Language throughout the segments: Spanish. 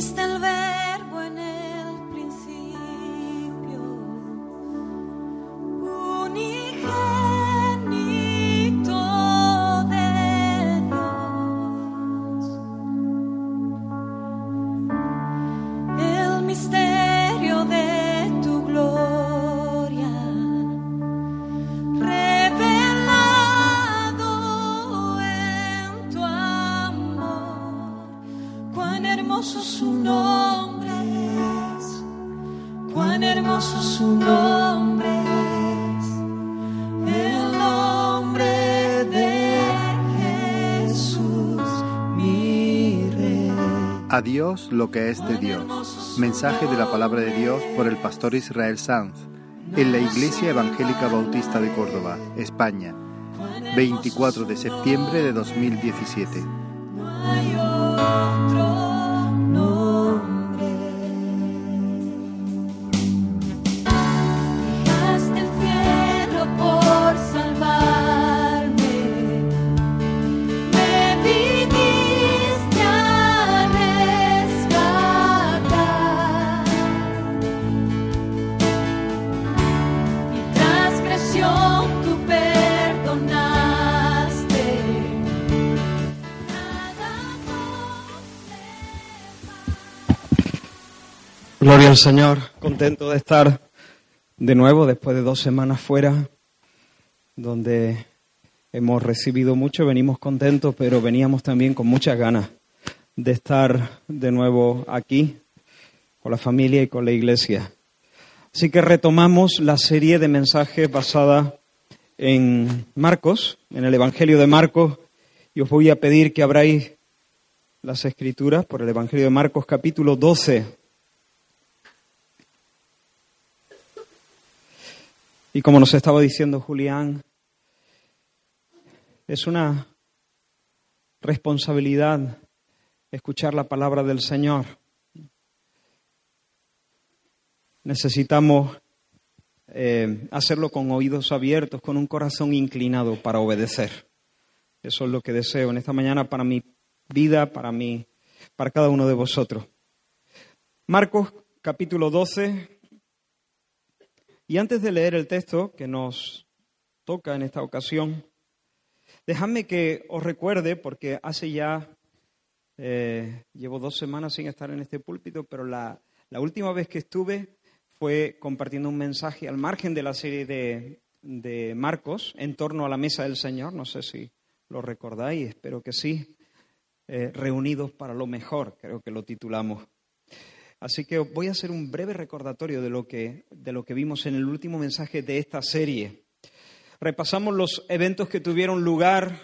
Still. el verano. A Dios lo que es de Dios. Mensaje de la palabra de Dios por el pastor Israel Sanz en la Iglesia Evangélica Bautista de Córdoba, España, 24 de septiembre de 2017. Señor, contento de estar de nuevo después de dos semanas fuera, donde hemos recibido mucho, venimos contentos, pero veníamos también con muchas ganas de estar de nuevo aquí con la familia y con la iglesia. Así que retomamos la serie de mensajes basada en Marcos, en el Evangelio de Marcos, y os voy a pedir que abráis las escrituras por el Evangelio de Marcos capítulo 12. Y como nos estaba diciendo Julián, es una responsabilidad escuchar la palabra del Señor. Necesitamos eh, hacerlo con oídos abiertos, con un corazón inclinado para obedecer. Eso es lo que deseo en esta mañana para mi vida, para mí, para cada uno de vosotros. Marcos capítulo 12, y antes de leer el texto que nos toca en esta ocasión, dejadme que os recuerde, porque hace ya, eh, llevo dos semanas sin estar en este púlpito, pero la, última vez que estuve fue compartiendo un mensaje al margen de la serie de, de Marcos en torno a la mesa del Señor, no sé si lo recordáis, espero que sí, eh, reunidos para lo mejor, creo que lo titulamos. Así que voy a hacer un breve recordatorio de lo que, de lo que vimos en el último mensaje de esta serie. Repasamos los eventos que tuvieron lugar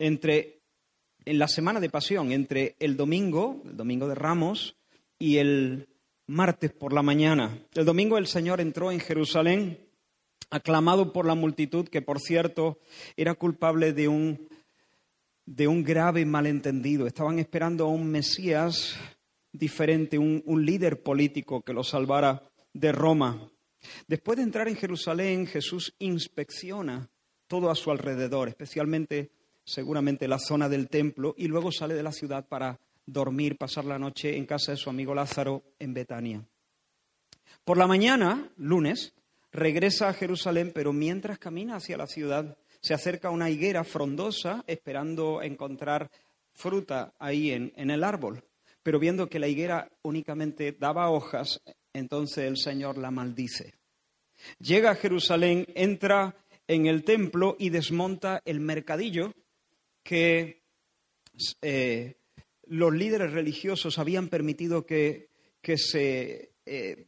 entre, en la semana de pasión, entre el domingo, el domingo de Ramos, y el martes por la mañana. El domingo el Señor entró en Jerusalén, aclamado por la multitud, que por cierto era culpable de un, de un grave malentendido. Estaban esperando a un Mesías diferente, un, un líder político que lo salvara de Roma. Después de entrar en Jerusalén, Jesús inspecciona todo a su alrededor, especialmente seguramente la zona del templo, y luego sale de la ciudad para dormir, pasar la noche en casa de su amigo Lázaro en Betania. Por la mañana, lunes, regresa a Jerusalén, pero mientras camina hacia la ciudad, se acerca a una higuera frondosa esperando encontrar fruta ahí en, en el árbol. Pero viendo que la higuera únicamente daba hojas, entonces el Señor la maldice. Llega a Jerusalén, entra en el templo y desmonta el mercadillo que eh, los líderes religiosos habían permitido que, que se eh,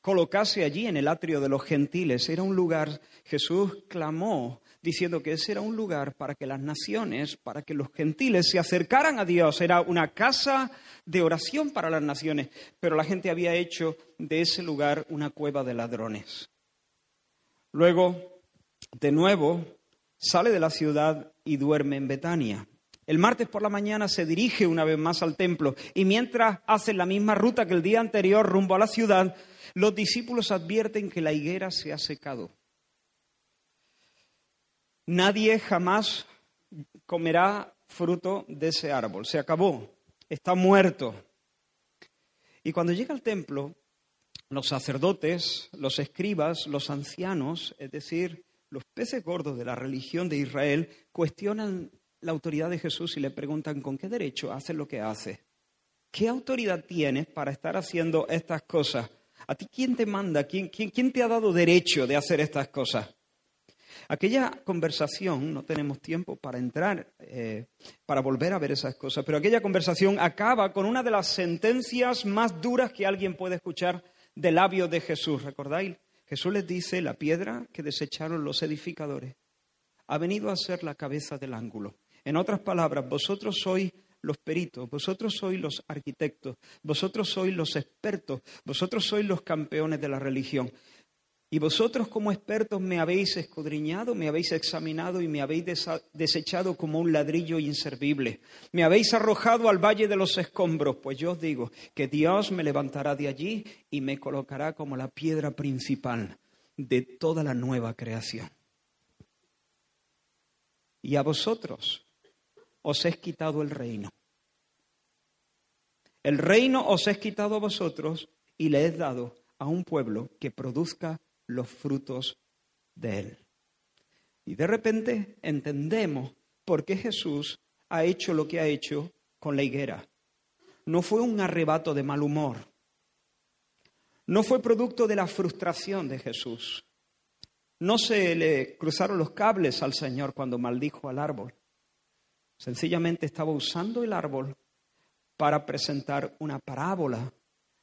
colocase allí en el atrio de los gentiles. Era un lugar, Jesús clamó diciendo que ese era un lugar para que las naciones, para que los gentiles se acercaran a Dios. Era una casa de oración para las naciones, pero la gente había hecho de ese lugar una cueva de ladrones. Luego, de nuevo, sale de la ciudad y duerme en Betania. El martes por la mañana se dirige una vez más al templo y mientras hace la misma ruta que el día anterior rumbo a la ciudad, los discípulos advierten que la higuera se ha secado. Nadie jamás comerá fruto de ese árbol. Se acabó. Está muerto. Y cuando llega al templo, los sacerdotes, los escribas, los ancianos, es decir, los peces gordos de la religión de Israel, cuestionan la autoridad de Jesús y le preguntan con qué derecho hace lo que hace. ¿Qué autoridad tienes para estar haciendo estas cosas? ¿A ti quién te manda? ¿Quién, quién, te ha dado derecho de hacer estas cosas? Aquella conversación, no tenemos tiempo para entrar, eh, para volver a ver esas cosas, pero aquella conversación acaba con una de las sentencias más duras que alguien puede escuchar del labio de Jesús. ¿Recordáis? Jesús les dice, la piedra que desecharon los edificadores ha venido a ser la cabeza del ángulo. En otras palabras, vosotros sois los peritos, vosotros sois los arquitectos, vosotros sois los expertos, vosotros sois los campeones de la religión. Y vosotros como expertos me habéis escudriñado, me habéis examinado y me habéis desechado como un ladrillo inservible. Me habéis arrojado al valle de los escombros, pues yo os digo que Dios me levantará de allí y me colocará como la piedra principal de toda la nueva creación. Y a vosotros os he quitado el reino. El reino os he quitado a vosotros y le he dado a un pueblo que produzca los frutos de Él. Y de repente entendemos por qué Jesús ha hecho lo que ha hecho con la higuera. No fue un arrebato de mal humor. No fue producto de la frustración de Jesús. No se le cruzaron los cables al Señor cuando maldijo al árbol. Sencillamente estaba usando el árbol para presentar una parábola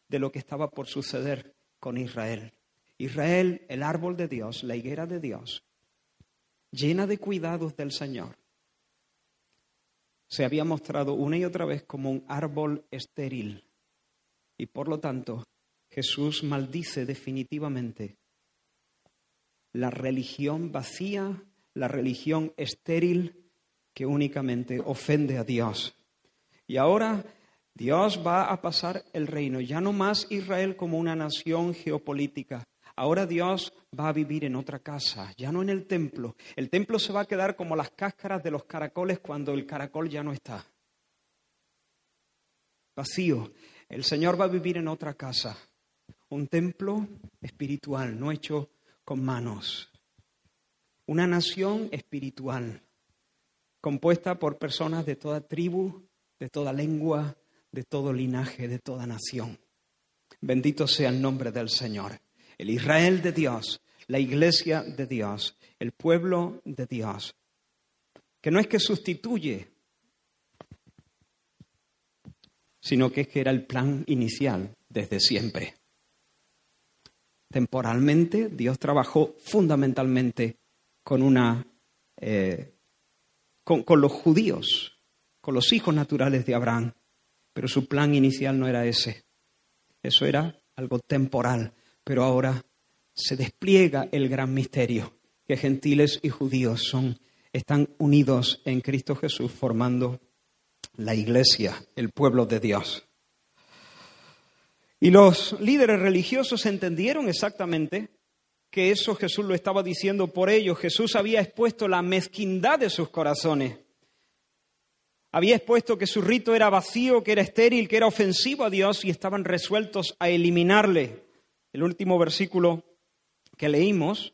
de lo que estaba por suceder con Israel. Israel, el árbol de Dios, la higuera de Dios, llena de cuidados del Señor, se había mostrado una y otra vez como un árbol estéril. Y por lo tanto, Jesús maldice definitivamente la religión vacía, la religión estéril que únicamente ofende a Dios. Y ahora Dios va a pasar el reino, ya no más Israel como una nación geopolítica, Ahora Dios va a vivir en otra casa, ya no en el templo. El templo se va a quedar como las cáscaras de los caracoles cuando el caracol ya no está. Vacío. El Señor va a vivir en otra casa. Un templo espiritual, no hecho con manos. Una nación espiritual, compuesta por personas de toda tribu, de toda lengua, de todo linaje, de toda nación. Bendito sea el nombre del Señor el Israel de Dios, la iglesia de Dios, el pueblo de Dios, que no es que sustituye, sino que es que era el plan inicial desde siempre. Temporalmente, Dios trabajó fundamentalmente con una eh, con, con los judíos, con los hijos naturales de Abraham, pero su plan inicial no era ese. Eso era algo temporal pero ahora se despliega el gran misterio, que gentiles y judíos son, están unidos en Cristo Jesús formando la iglesia, el pueblo de Dios. Y los líderes religiosos entendieron exactamente que eso Jesús lo estaba diciendo por ellos. Jesús había expuesto la mezquindad de sus corazones. Había expuesto que su rito era vacío, que era estéril, que era ofensivo a Dios y estaban resueltos a eliminarle. El último versículo que leímos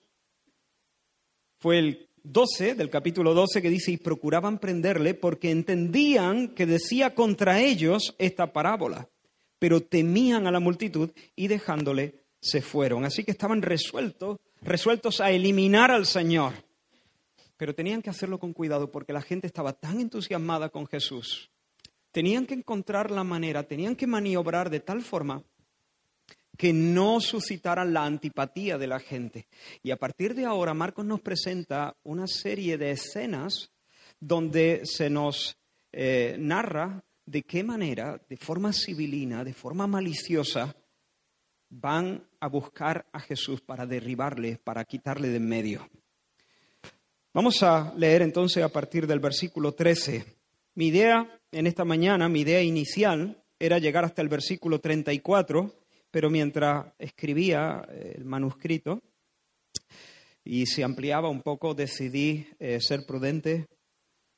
fue el 12 del capítulo 12 que dice, y procuraban prenderle porque entendían que decía contra ellos esta parábola, pero temían a la multitud y dejándole se fueron. Así que estaban resueltos, resueltos a eliminar al Señor. Pero tenían que hacerlo con cuidado porque la gente estaba tan entusiasmada con Jesús. Tenían que encontrar la manera, tenían que maniobrar de tal forma que no suscitaran la antipatía de la gente. Y a partir de ahora, Marcos nos presenta una serie de escenas donde se nos eh, narra de qué manera, de forma civilina, de forma maliciosa, van a buscar a Jesús para derribarle, para quitarle de en medio. Vamos a leer entonces a partir del versículo 13. Mi idea en esta mañana, mi idea inicial, era llegar hasta el versículo 34 pero mientras escribía eh, el manuscrito y se ampliaba un poco, decidí eh, ser prudente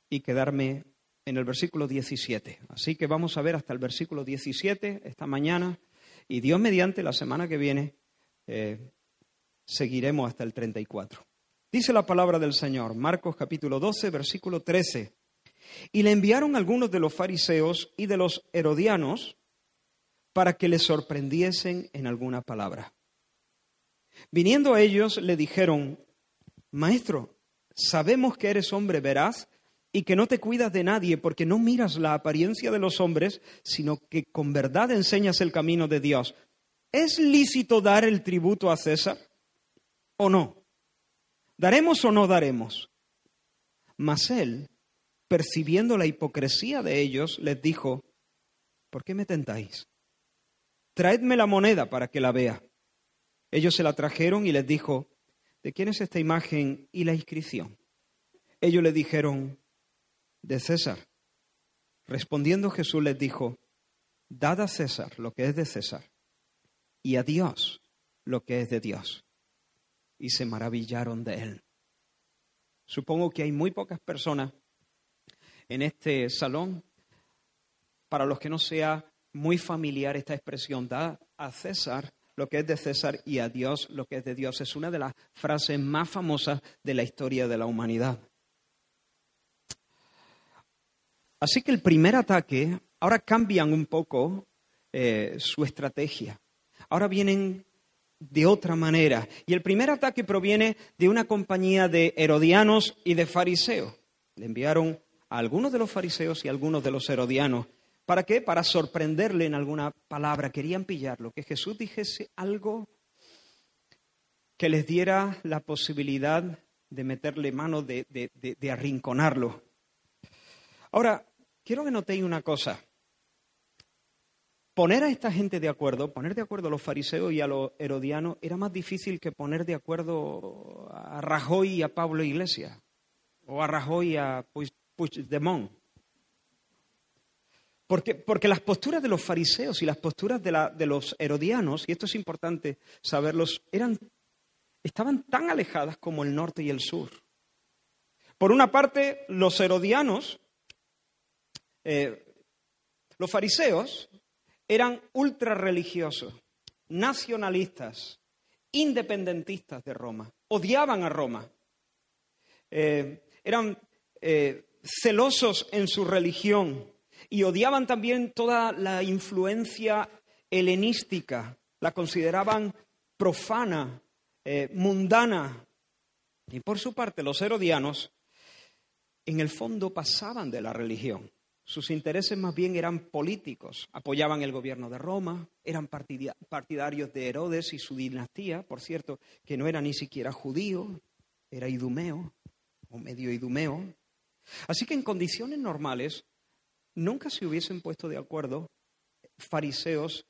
y quedarme en el versículo 17. Así que vamos a ver hasta el versículo 17 esta mañana Y Dios mediante, la semana que viene eh, seguiremos hasta el 34. Dice la palabra del Señor, Marcos capítulo 12, versículo 13. Y le enviaron algunos de los fariseos y de los herodianos para que le sorprendiesen en alguna palabra. Viniendo ellos le dijeron, Maestro, sabemos que eres hombre veraz y que no te cuidas de nadie porque no miras la apariencia de los hombres, sino que con verdad enseñas el camino de Dios. ¿Es lícito dar el tributo a César o no? ¿Daremos o no daremos? Mas él, percibiendo la hipocresía de ellos, les dijo, ¿por qué me tentáis? Traedme la moneda para que la vea. Ellos se la trajeron y les dijo, ¿de quién es esta imagen y la inscripción? Ellos le dijeron, de César. Respondiendo Jesús les dijo, dad a César lo que es de César y a Dios lo que es de Dios. Y se maravillaron de él. Supongo que hay muy pocas personas en este salón para los que no sea muy familiar esta expresión, da a César lo que es de César y a Dios lo que es de Dios. Es una de las frases más famosas de la historia de la humanidad. Así que el primer ataque, ahora cambian un poco eh, su estrategia. Ahora vienen de otra manera. Y el primer ataque proviene de una compañía de herodianos y de fariseos. Le enviaron a algunos de los fariseos y a algunos de los herodianos. ¿Para qué? Para sorprenderle en alguna palabra. Querían pillarlo, que Jesús dijese algo que les diera la posibilidad de meterle mano, de, de arrinconarlo. Ahora, quiero que notéis una cosa. Poner a esta gente de acuerdo, poner de acuerdo a los fariseos y a los herodianos, era más difícil que poner de acuerdo a Rajoy y a Pablo Iglesias, o a Rajoy y a Puigdemont. Porque, porque las posturas de los fariseos y las posturas de, los herodianos, y esto es importante saberlos, eran, estaban tan alejadas como el norte y el sur. Por una parte, los herodianos eh, los fariseos eran ultra religiosos, nacionalistas, independentistas de Roma, odiaban a Roma, eh, eran eh, celosos en su religión y odiaban también toda la influencia helenística, la consideraban profana, mundana. Y por su parte los herodianos en el fondo pasaban de la religión. Sus intereses más bien eran políticos, apoyaban el gobierno de Roma, eran partidarios de Herodes y su dinastía, por cierto, que no era ni siquiera judío, era idumeo o medio idumeo. Así que en condiciones normales nunca se hubiesen puesto de acuerdo fariseos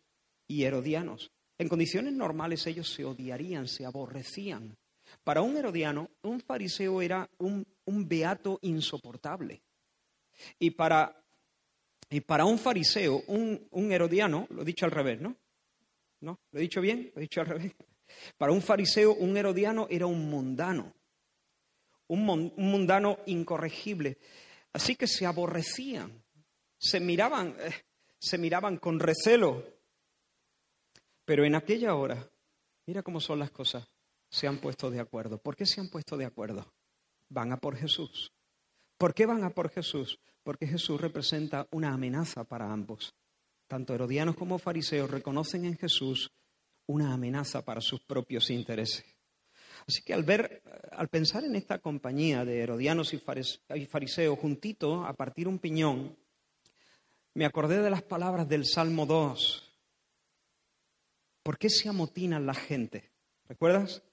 y herodianos. En condiciones normales ellos se odiarían, se aborrecían. Para un herodiano, un fariseo era un, un beato insoportable. Y para y para un fariseo, un, herodiano, lo he dicho al revés, ¿no? ¿No? ¿Lo he dicho bien? ¿Lo he dicho al revés? Para un fariseo, un herodiano era un mundano, un, mundano incorregible. Así que se aborrecían, se miraban, eh, se miraban con recelo. Pero en aquella hora, mira cómo son las cosas, se han puesto de acuerdo. ¿Por qué se han puesto de acuerdo? Van a por Jesús. ¿Por qué van a por Jesús? Porque Jesús representa una amenaza para ambos. Tanto herodianos como fariseos reconocen en Jesús una amenaza para sus propios intereses. Así que al ver, al pensar en esta compañía de herodianos y fariseos juntito a partir un piñón, me acordé de las palabras del Salmo 2. ¿Por qué se amotinan la gente? ¿Recuerdas?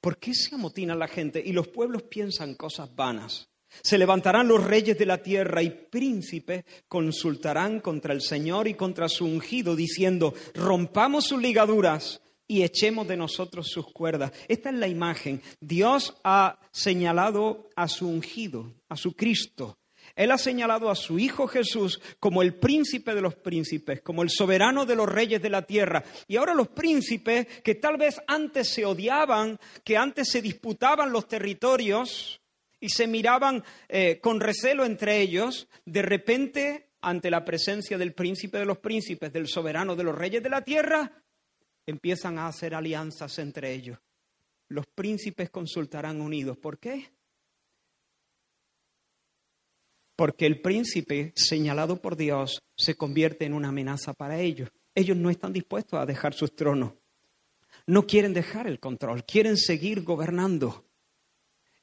¿Por qué se amotinan la gente y los pueblos piensan cosas vanas? Se levantarán los reyes de la tierra y príncipes consultarán contra el Señor y contra su ungido, diciendo, rompamos sus ligaduras y echemos de nosotros sus cuerdas. Esta es la imagen. Dios ha señalado a su ungido, a su Cristo. Él ha señalado a su Hijo Jesús como el príncipe de los príncipes, como el soberano de los reyes de la tierra. Y ahora los príncipes, que tal vez antes se odiaban, que antes se disputaban los territorios, y se miraban eh, con recelo entre ellos, de repente, ante la presencia del príncipe de los príncipes, del soberano de los reyes de la tierra, empiezan a hacer alianzas entre ellos. Los príncipes consultarán unidos. ¿Por qué? Porque el príncipe señalado por Dios se convierte en una amenaza para ellos. Ellos no están dispuestos a dejar sus tronos. No quieren dejar el control, quieren seguir gobernando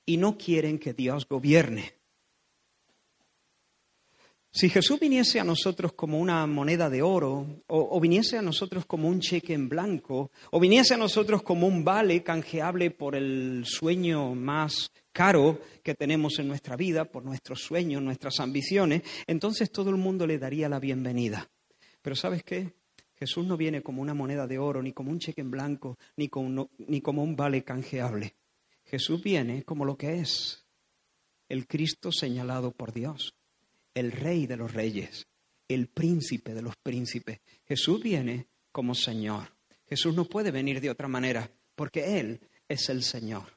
y no quieren que Dios gobierne. Si Jesús viniese a nosotros como una moneda de oro, o, viniese a nosotros como un cheque en blanco, o viniese a nosotros como un vale canjeable por el sueño más caro que tenemos en nuestra vida, por nuestros sueños, nuestras ambiciones, entonces todo el mundo le daría la bienvenida. Pero ¿sabes qué? Jesús no viene como una moneda de oro, ni como un cheque en blanco, ni como, ni como un vale canjeable. Jesús viene como lo que es, el Cristo señalado por Dios el rey de los reyes, el príncipe de los príncipes. Jesús viene como Señor. Jesús no puede venir de otra manera, porque Él es el Señor.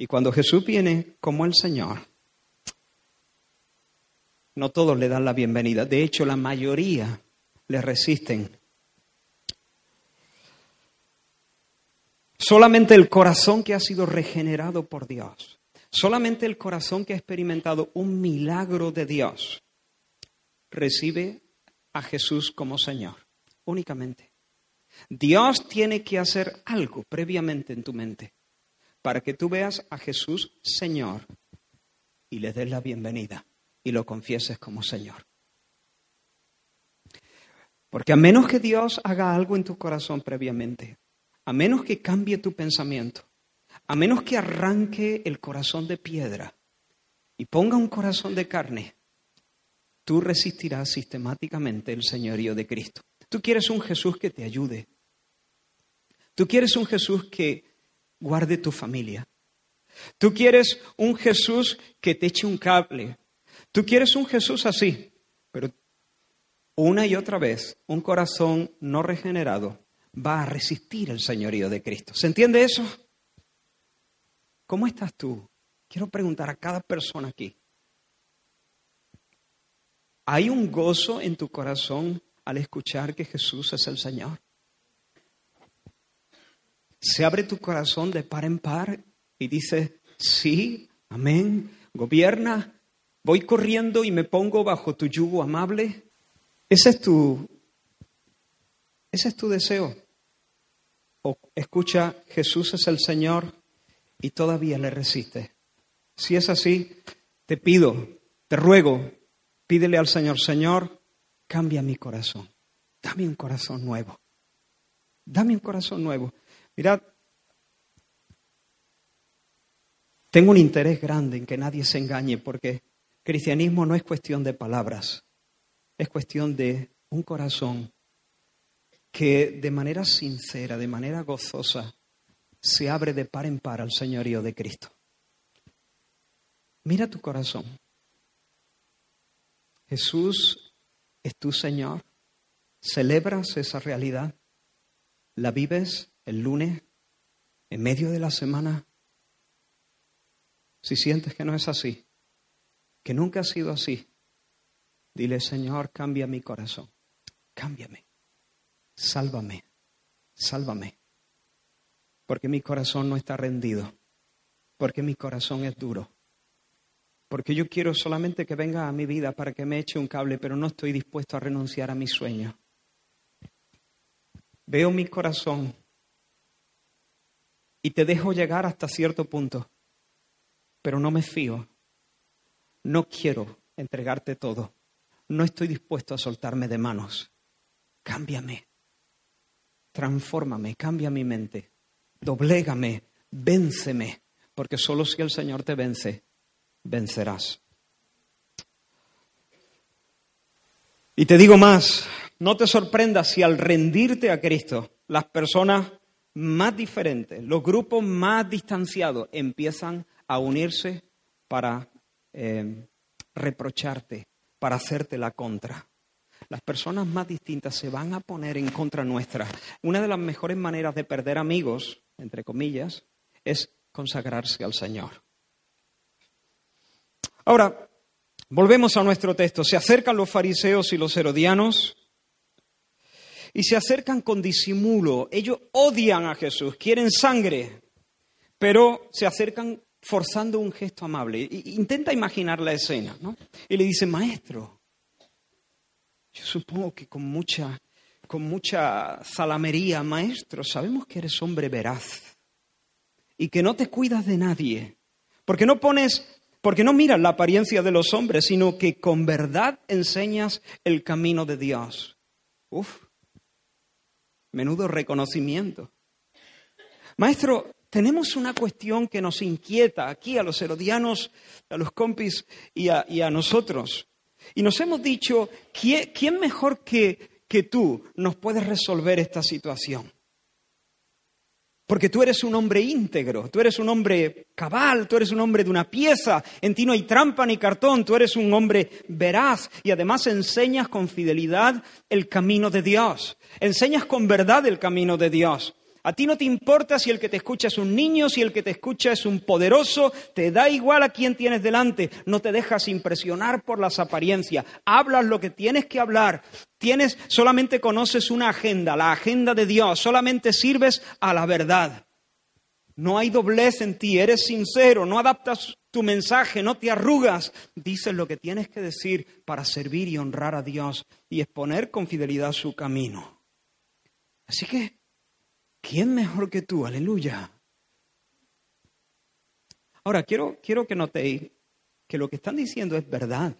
Y cuando Jesús viene como el Señor, no todos le dan la bienvenida. De hecho, la mayoría le resisten. Solamente el corazón que ha sido regenerado por Dios Solamente el corazón que ha experimentado un milagro de Dios recibe a Jesús como Señor, únicamente. Dios tiene que hacer algo previamente en tu mente para que tú veas a Jesús Señor y le des la bienvenida y lo confieses como Señor. Porque a menos que Dios haga algo en tu corazón previamente, a menos que cambie tu pensamiento, a menos que arranque el corazón de piedra y ponga un corazón de carne, tú resistirás sistemáticamente el señorío de Cristo. Tú quieres un Jesús que te ayude. Tú quieres un Jesús que guarde tu familia. Tú quieres un Jesús que te eche un cable. Tú quieres un Jesús así, pero una y otra vez un corazón no regenerado va a resistir el señorío de Cristo. ¿Se entiende eso? ¿Cómo estás tú? Quiero preguntar a cada persona aquí. ¿Hay un gozo en tu corazón al escuchar que Jesús es el Señor? Se abre tu corazón de par en par y dice, sí, amén, gobierna, voy corriendo y me pongo bajo tu yugo amable. Ese es tu, ese es tu deseo. O escucha, Jesús es el Señor, y todavía le resiste. Si es así, te pido, te ruego, pídele al Señor, Señor, cambia mi corazón. Dame un corazón nuevo. Dame un corazón nuevo. Mirad, tengo un interés grande en que nadie se engañe porque cristianismo no es cuestión de palabras, es cuestión de un corazón que de manera sincera, de manera gozosa, se abre de par en par al señorío de Cristo. Mira tu corazón. Jesús es tu Señor. ¿Celebras esa realidad? ¿La vives el lunes, en medio de la semana? Si sientes que no es así, que nunca ha sido así, dile, Señor, cambia mi corazón. Cámbiame. Sálvame. Sálvame porque mi corazón no está rendido, porque mi corazón es duro, porque yo quiero solamente que venga a mi vida para que me eche un cable, pero no estoy dispuesto a renunciar a mi sueño. Veo mi corazón y te dejo llegar hasta cierto punto, pero no me fío. No quiero entregarte todo. No estoy dispuesto a soltarme de manos. Cámbiame. Transfórmame, cambia mi mente doblégame, vénceme, porque solo si el Señor te vence, vencerás. Y te digo más, no te sorprendas si al rendirte a Cristo, las personas más diferentes, los grupos más distanciados empiezan a unirse para eh, reprocharte, para hacerte la contra. Las personas más distintas se van a poner en contra nuestra. Una de las mejores maneras de perder amigos entre comillas, es consagrarse al Señor. Ahora, volvemos a nuestro texto. Se acercan los fariseos y los herodianos y se acercan con disimulo. Ellos odian a Jesús, quieren sangre, pero se acercan forzando un gesto amable. Intenta imaginar la escena, ¿no? Y le dice, maestro, yo supongo que con mucha, con mucha zalamería, maestro, sabemos que eres hombre veraz y que no te cuidas de nadie, porque no pones, porque no miras la apariencia de los hombres, sino que con verdad enseñas el camino de Dios. Uf, menudo reconocimiento. Maestro, tenemos una cuestión que nos inquieta aquí a los herodianos, a los compis y a, nosotros. Y nos hemos dicho, ¿quién, mejor que, que tú nos puede resolver esta situación? Porque tú eres un hombre íntegro, tú eres un hombre cabal, tú eres un hombre de una pieza, en ti no hay trampa ni cartón, tú eres un hombre veraz y además enseñas con fidelidad el camino de Dios, enseñas con verdad el camino de Dios. A ti no te importa si el que te escucha es un niño, si el que te escucha es un poderoso, te da igual a quién tienes delante, no te dejas impresionar por las apariencias, hablas lo que tienes que hablar, tienes solamente conoces una agenda, la agenda de Dios, solamente sirves a la verdad. No hay doblez en ti, eres sincero, no adaptas tu mensaje, no te arrugas, dices lo que tienes que decir para servir y honrar a Dios y exponer con fidelidad su camino. Así que ¿Quién mejor que tú? Aleluya. Ahora, quiero, quiero que notéis que lo que están diciendo es verdad.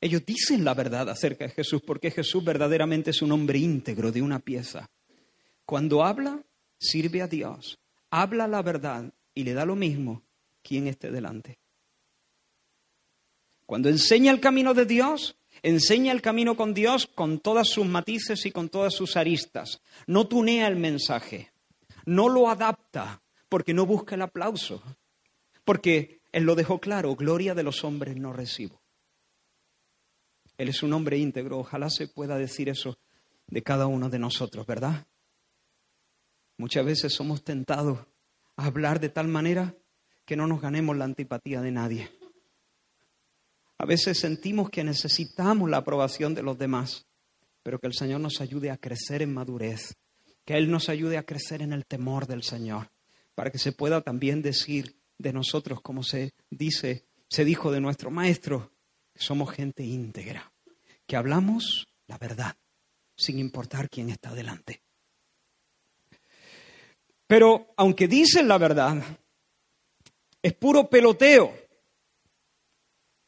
Ellos dicen la verdad acerca de Jesús porque Jesús verdaderamente es un hombre íntegro de una pieza. Cuando habla, sirve a Dios, habla la verdad y le da lo mismo quien esté delante. Cuando enseña el camino de Dios, Enseña el camino con Dios con todas sus matices y con todas sus aristas. No tunea el mensaje, no lo adapta porque no busca el aplauso, porque Él lo dejó claro, gloria de los hombres no recibo. Él es un hombre íntegro, ojalá se pueda decir eso de cada uno de nosotros, ¿verdad? Muchas veces somos tentados a hablar de tal manera que no nos ganemos la antipatía de nadie. A veces sentimos que necesitamos la aprobación de los demás, pero que el Señor nos ayude a crecer en madurez, que Él nos ayude a crecer en el temor del Señor, para que se pueda también decir de nosotros, como se dice, se dijo de nuestro Maestro, que somos gente íntegra, que hablamos la verdad, sin importar quién está delante. Pero aunque dicen la verdad, es puro peloteo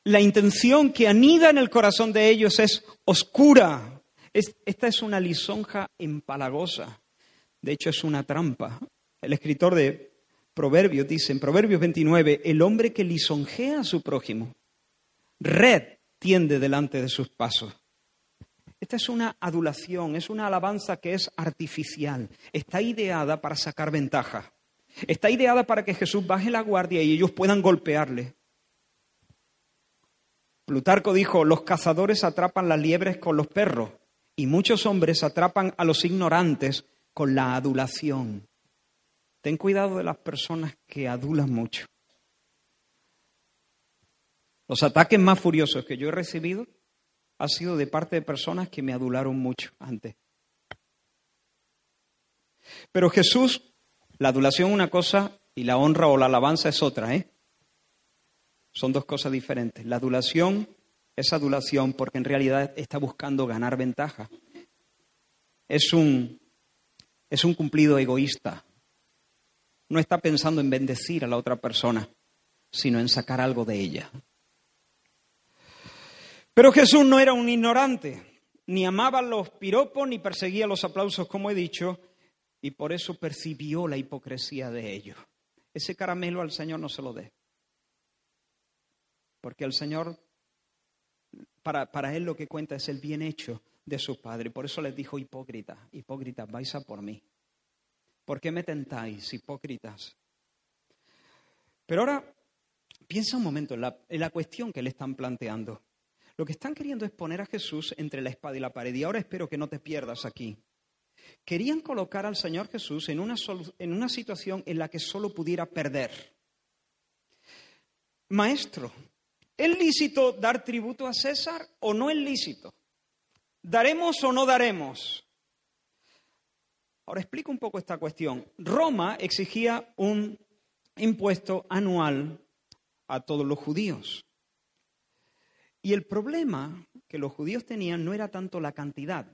la intención que anida en el corazón de ellos es oscura. esta es una lisonja empalagosa. De hecho, es una trampa. El escritor de Proverbios dice en Proverbios 29, el hombre que lisonjea a su prójimo, red tiende delante de sus pasos. Esta es una adulación, es una alabanza que es artificial. Está ideada para sacar ventaja. Está ideada para que Jesús baje la guardia y ellos puedan golpearle. Plutarco dijo, los cazadores atrapan las liebres con los perros y muchos hombres atrapan a los ignorantes con la adulación. Ten cuidado de las personas que adulan mucho. Los ataques más furiosos que yo he recibido han sido de parte de personas que me adularon mucho antes. Pero Jesús, la adulación es una cosa y la honra o la alabanza es otra, ¿eh? Son dos cosas diferentes. La adulación es adulación porque en realidad está buscando ganar ventaja. Es un, es un cumplido egoísta. No está pensando en bendecir a la otra persona, sino en sacar algo de ella. Pero Jesús no era un ignorante, ni amaba los piropos, ni perseguía los aplausos, como he dicho, y por eso percibió la hipocresía de ellos. Ese caramelo al Señor no se lo dé porque el Señor, para, para, Él lo que cuenta es el bien hecho de su Padre. Por eso les dijo hipócrita, hipócritas, vais a por mí. ¿Por qué me tentáis, hipócritas? Pero ahora, piensa un momento en la, en la cuestión que le están planteando. Lo que están queriendo es poner a Jesús entre la espada y la pared. Y ahora espero que no te pierdas aquí. Querían colocar al Señor Jesús en una, en una situación en la que solo pudiera perder. Maestro, ¿Es lícito dar tributo a César o no es lícito? ¿Daremos o no daremos? Ahora explico un poco esta cuestión. Roma exigía un impuesto anual a todos los judíos. Y el problema que los judíos tenían no era tanto la cantidad,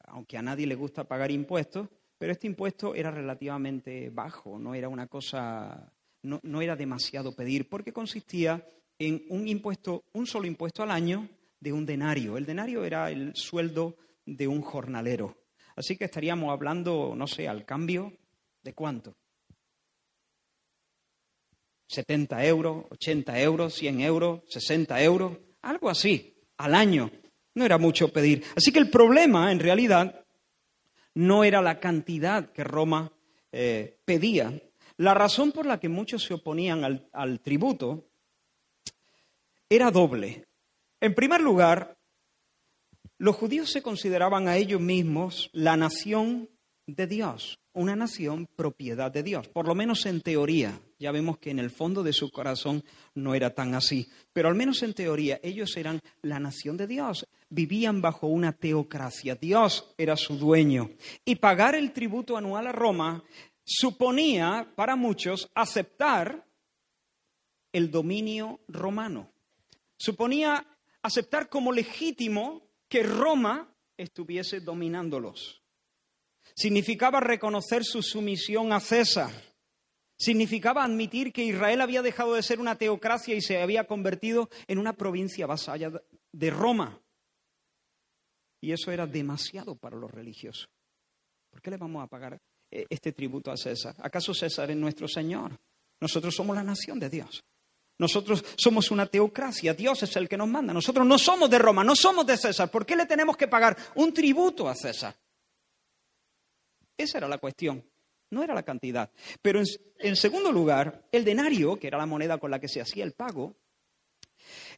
aunque a nadie le gusta pagar impuestos, pero este impuesto era relativamente bajo, no era una cosa, no, no era demasiado pedir, porque consistía en un impuesto, un solo impuesto al año de un denario. El denario era el sueldo de un jornalero. Así que estaríamos hablando, no sé, al cambio de cuánto. 70 euros, 80 euros, 100 euros, 60 euros, algo así, al año. No era mucho pedir. Así que el problema, en realidad, no era la cantidad que Roma eh, pedía. La razón por la que muchos se oponían al, al tributo era doble. En primer lugar, los judíos se consideraban a ellos mismos la nación de Dios, una nación propiedad de Dios, por lo menos en teoría. Ya vemos que en el fondo de su corazón no era tan así, pero al menos en teoría ellos eran la nación de Dios, vivían bajo una teocracia, Dios era su dueño. Y pagar el tributo anual a Roma suponía para muchos aceptar el dominio romano, suponía aceptar como legítimo que Roma estuviese dominándolos. Significaba reconocer su sumisión a César. Significaba admitir que Israel había dejado de ser una teocracia y se había convertido en una provincia vasalla de Roma. Y eso era demasiado para los religiosos. ¿Por qué le vamos a pagar eh, este tributo a César? ¿Acaso César es nuestro Señor? Nosotros somos la nación de Dios. Nosotros somos una teocracia, Dios es el que nos manda. Nosotros no somos de Roma, no somos de César. ¿Por qué le tenemos que pagar un tributo a César? Esa era la cuestión, no era la cantidad. Pero en, en segundo lugar, el denario, que era la moneda con la que se hacía el pago,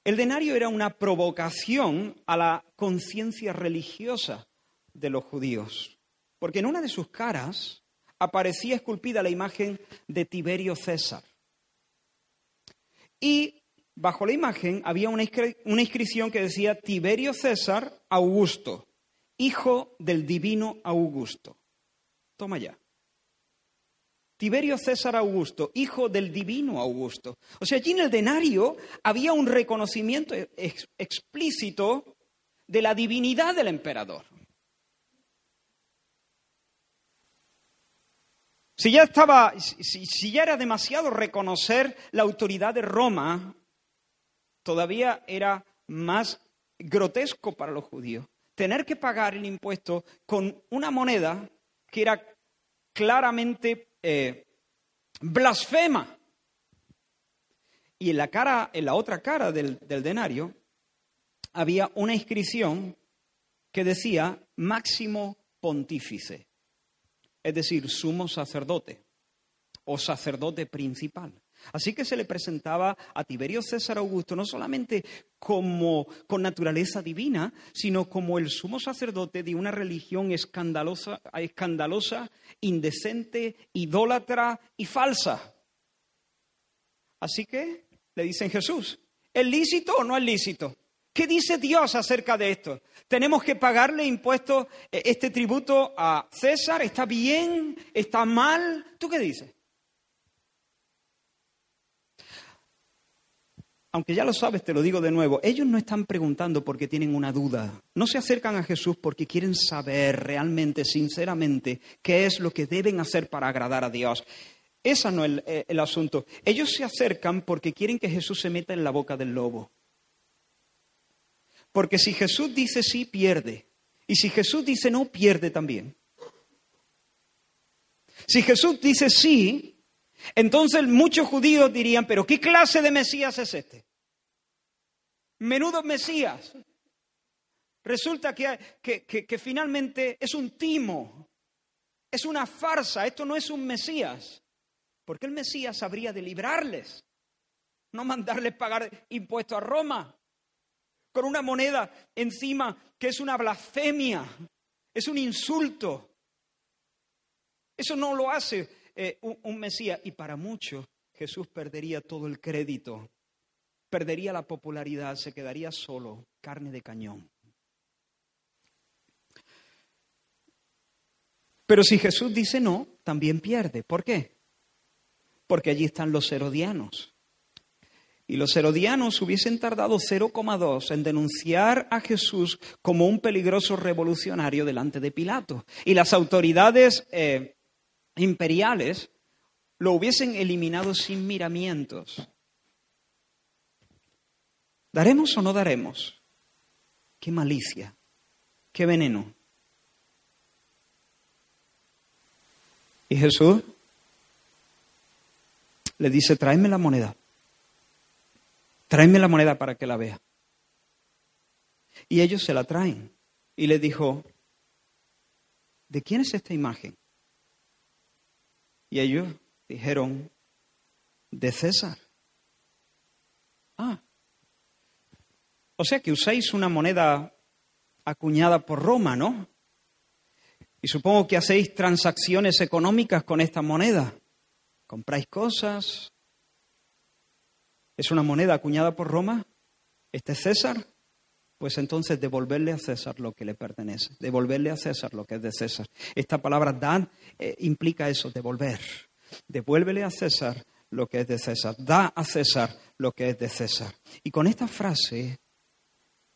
el denario era una provocación a la conciencia religiosa de los judíos, porque en una de sus caras aparecía esculpida la imagen de Tiberio César. Y bajo la imagen había una, inscripción que decía Tiberio César Augusto, hijo del divino Augusto. Toma ya. Tiberio César Augusto, hijo del divino Augusto. O sea, allí en el denario había un reconocimiento explícito de la divinidad del emperador. Si ya estaba, si, ya era demasiado reconocer la autoridad de Roma, todavía era más grotesco para los judíos. Tener que pagar el impuesto con una moneda que era claramente eh, blasfema. Y en la, cara, en la otra cara del, del denario había una inscripción que decía máximo pontífice es decir, sumo sacerdote o sacerdote principal. Así que se le presentaba a Tiberio César Augusto no solamente como con naturaleza divina, sino como el sumo sacerdote de una religión escandalosa, escandalosa indecente, idólatra y falsa. Así que le dicen Jesús, ¿es lícito o no es lícito? ¿Qué dice Dios acerca de esto? ¿Tenemos que pagarle impuestos, eh, este tributo a César? ¿Está bien? ¿Está mal? ¿Tú qué dices? Aunque ya lo sabes, te lo digo de nuevo, ellos no están preguntando porque tienen una duda. No se acercan a Jesús porque quieren saber realmente, sinceramente, qué es lo que deben hacer para agradar a Dios. Ese no es el, el asunto. Ellos se acercan porque quieren que Jesús se meta en la boca del lobo. Porque si Jesús dice sí, pierde. Y si Jesús dice no, pierde también. Si Jesús dice sí, entonces muchos judíos dirían, pero ¿qué clase de Mesías es este? Menudo Mesías. Resulta que, que, finalmente es un timo, es una farsa, esto no es un Mesías. Porque el Mesías habría de librarles, no mandarles pagar impuestos a Roma con una moneda encima que es una blasfemia, es un insulto. Eso no lo hace eh, un, un Mesías. Y para muchos Jesús perdería todo el crédito, perdería la popularidad, se quedaría solo, carne de cañón. Pero si Jesús dice no, también pierde. ¿Por qué? Porque allí están los herodianos. Y los herodianos hubiesen tardado 0,2 en denunciar a Jesús como un peligroso revolucionario delante de Pilato. Y las autoridades eh, imperiales lo hubiesen eliminado sin miramientos. ¿Daremos o no daremos? Qué malicia, qué veneno. Y Jesús le dice, tráeme la moneda. Tráeme la moneda para que la vea. Y ellos se la traen. Y le dijo, ¿de quién es esta imagen? Y ellos dijeron, de César. Ah. O sea que usáis una moneda acuñada por Roma, ¿no? Y supongo que hacéis transacciones económicas con esta moneda. Compráis cosas. ¿Es una moneda acuñada por Roma? ¿Este es César? Pues entonces devolverle a César lo que le pertenece, devolverle a César lo que es de César. Esta palabra dan eh, implica eso, devolver. Devuélvele a César lo que es de César, da a César lo que es de César. Y con esta frase,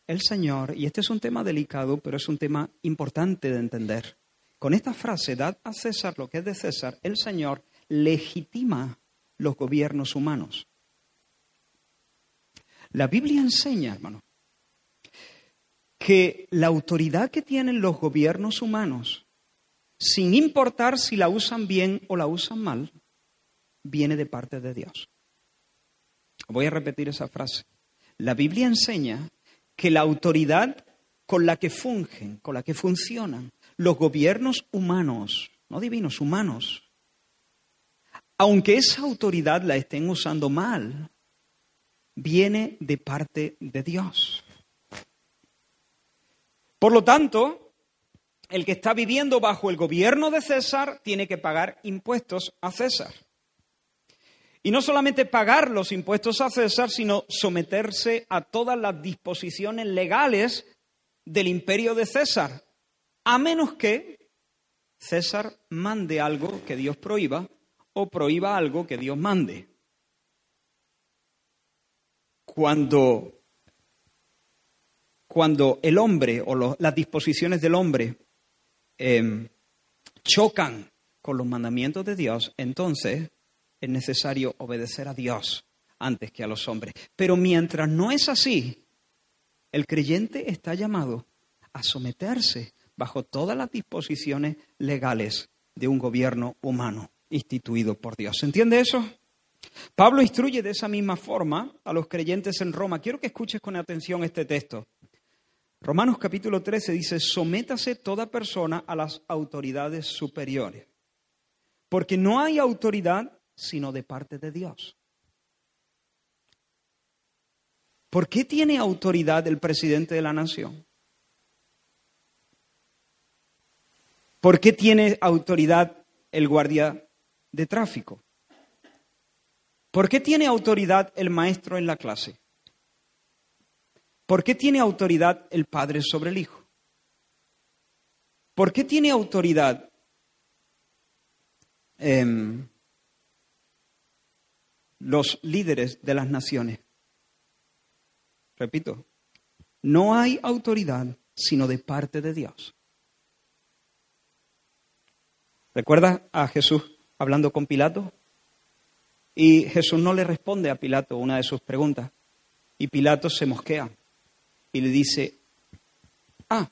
el Señor, y este es un tema delicado, pero es un tema importante de entender, con esta frase, dad a César lo que es de César, el Señor legitima los gobiernos humanos. La Biblia enseña, hermano, que la autoridad que tienen los gobiernos humanos, sin importar si la usan bien o la usan mal, viene de parte de Dios. Voy a repetir esa frase. La Biblia enseña que la autoridad con la que fungen, con la que funcionan los gobiernos humanos, no divinos, humanos, aunque esa autoridad la estén usando mal, viene de parte de Dios. Por lo tanto, el que está viviendo bajo el gobierno de César tiene que pagar impuestos a César. Y no solamente pagar los impuestos a César, sino someterse a todas las disposiciones legales del imperio de César, a menos que César mande algo que Dios prohíba o prohíba algo que Dios mande. Cuando, cuando el hombre o las disposiciones del hombre em, chocan con los mandamientos de Dios, entonces es necesario obedecer a Dios antes que a los hombres. Pero mientras no es así, el creyente está llamado a someterse bajo todas las disposiciones legales de un gobierno humano instituido por Dios. ¿Se entiende eso? Pablo instruye de esa misma forma a los creyentes en Roma. Quiero que escuches con atención este texto. Romanos capítulo 13 dice, sométase toda persona a las autoridades superiores, porque no hay autoridad sino de parte de Dios. ¿Por qué tiene autoridad el presidente de la nación? ¿Por qué tiene autoridad el guardia de tráfico? ¿Por qué tiene autoridad el maestro en la clase? ¿Por qué tiene autoridad el padre sobre el hijo? ¿Por qué tiene autoridad em, los líderes de las naciones? Repito, no hay autoridad sino de parte de Dios. ¿Recuerda a Jesús hablando con Pilato? Y Jesús no le responde a Pilato una de sus preguntas. Y Pilato se mosquea y le dice, ah,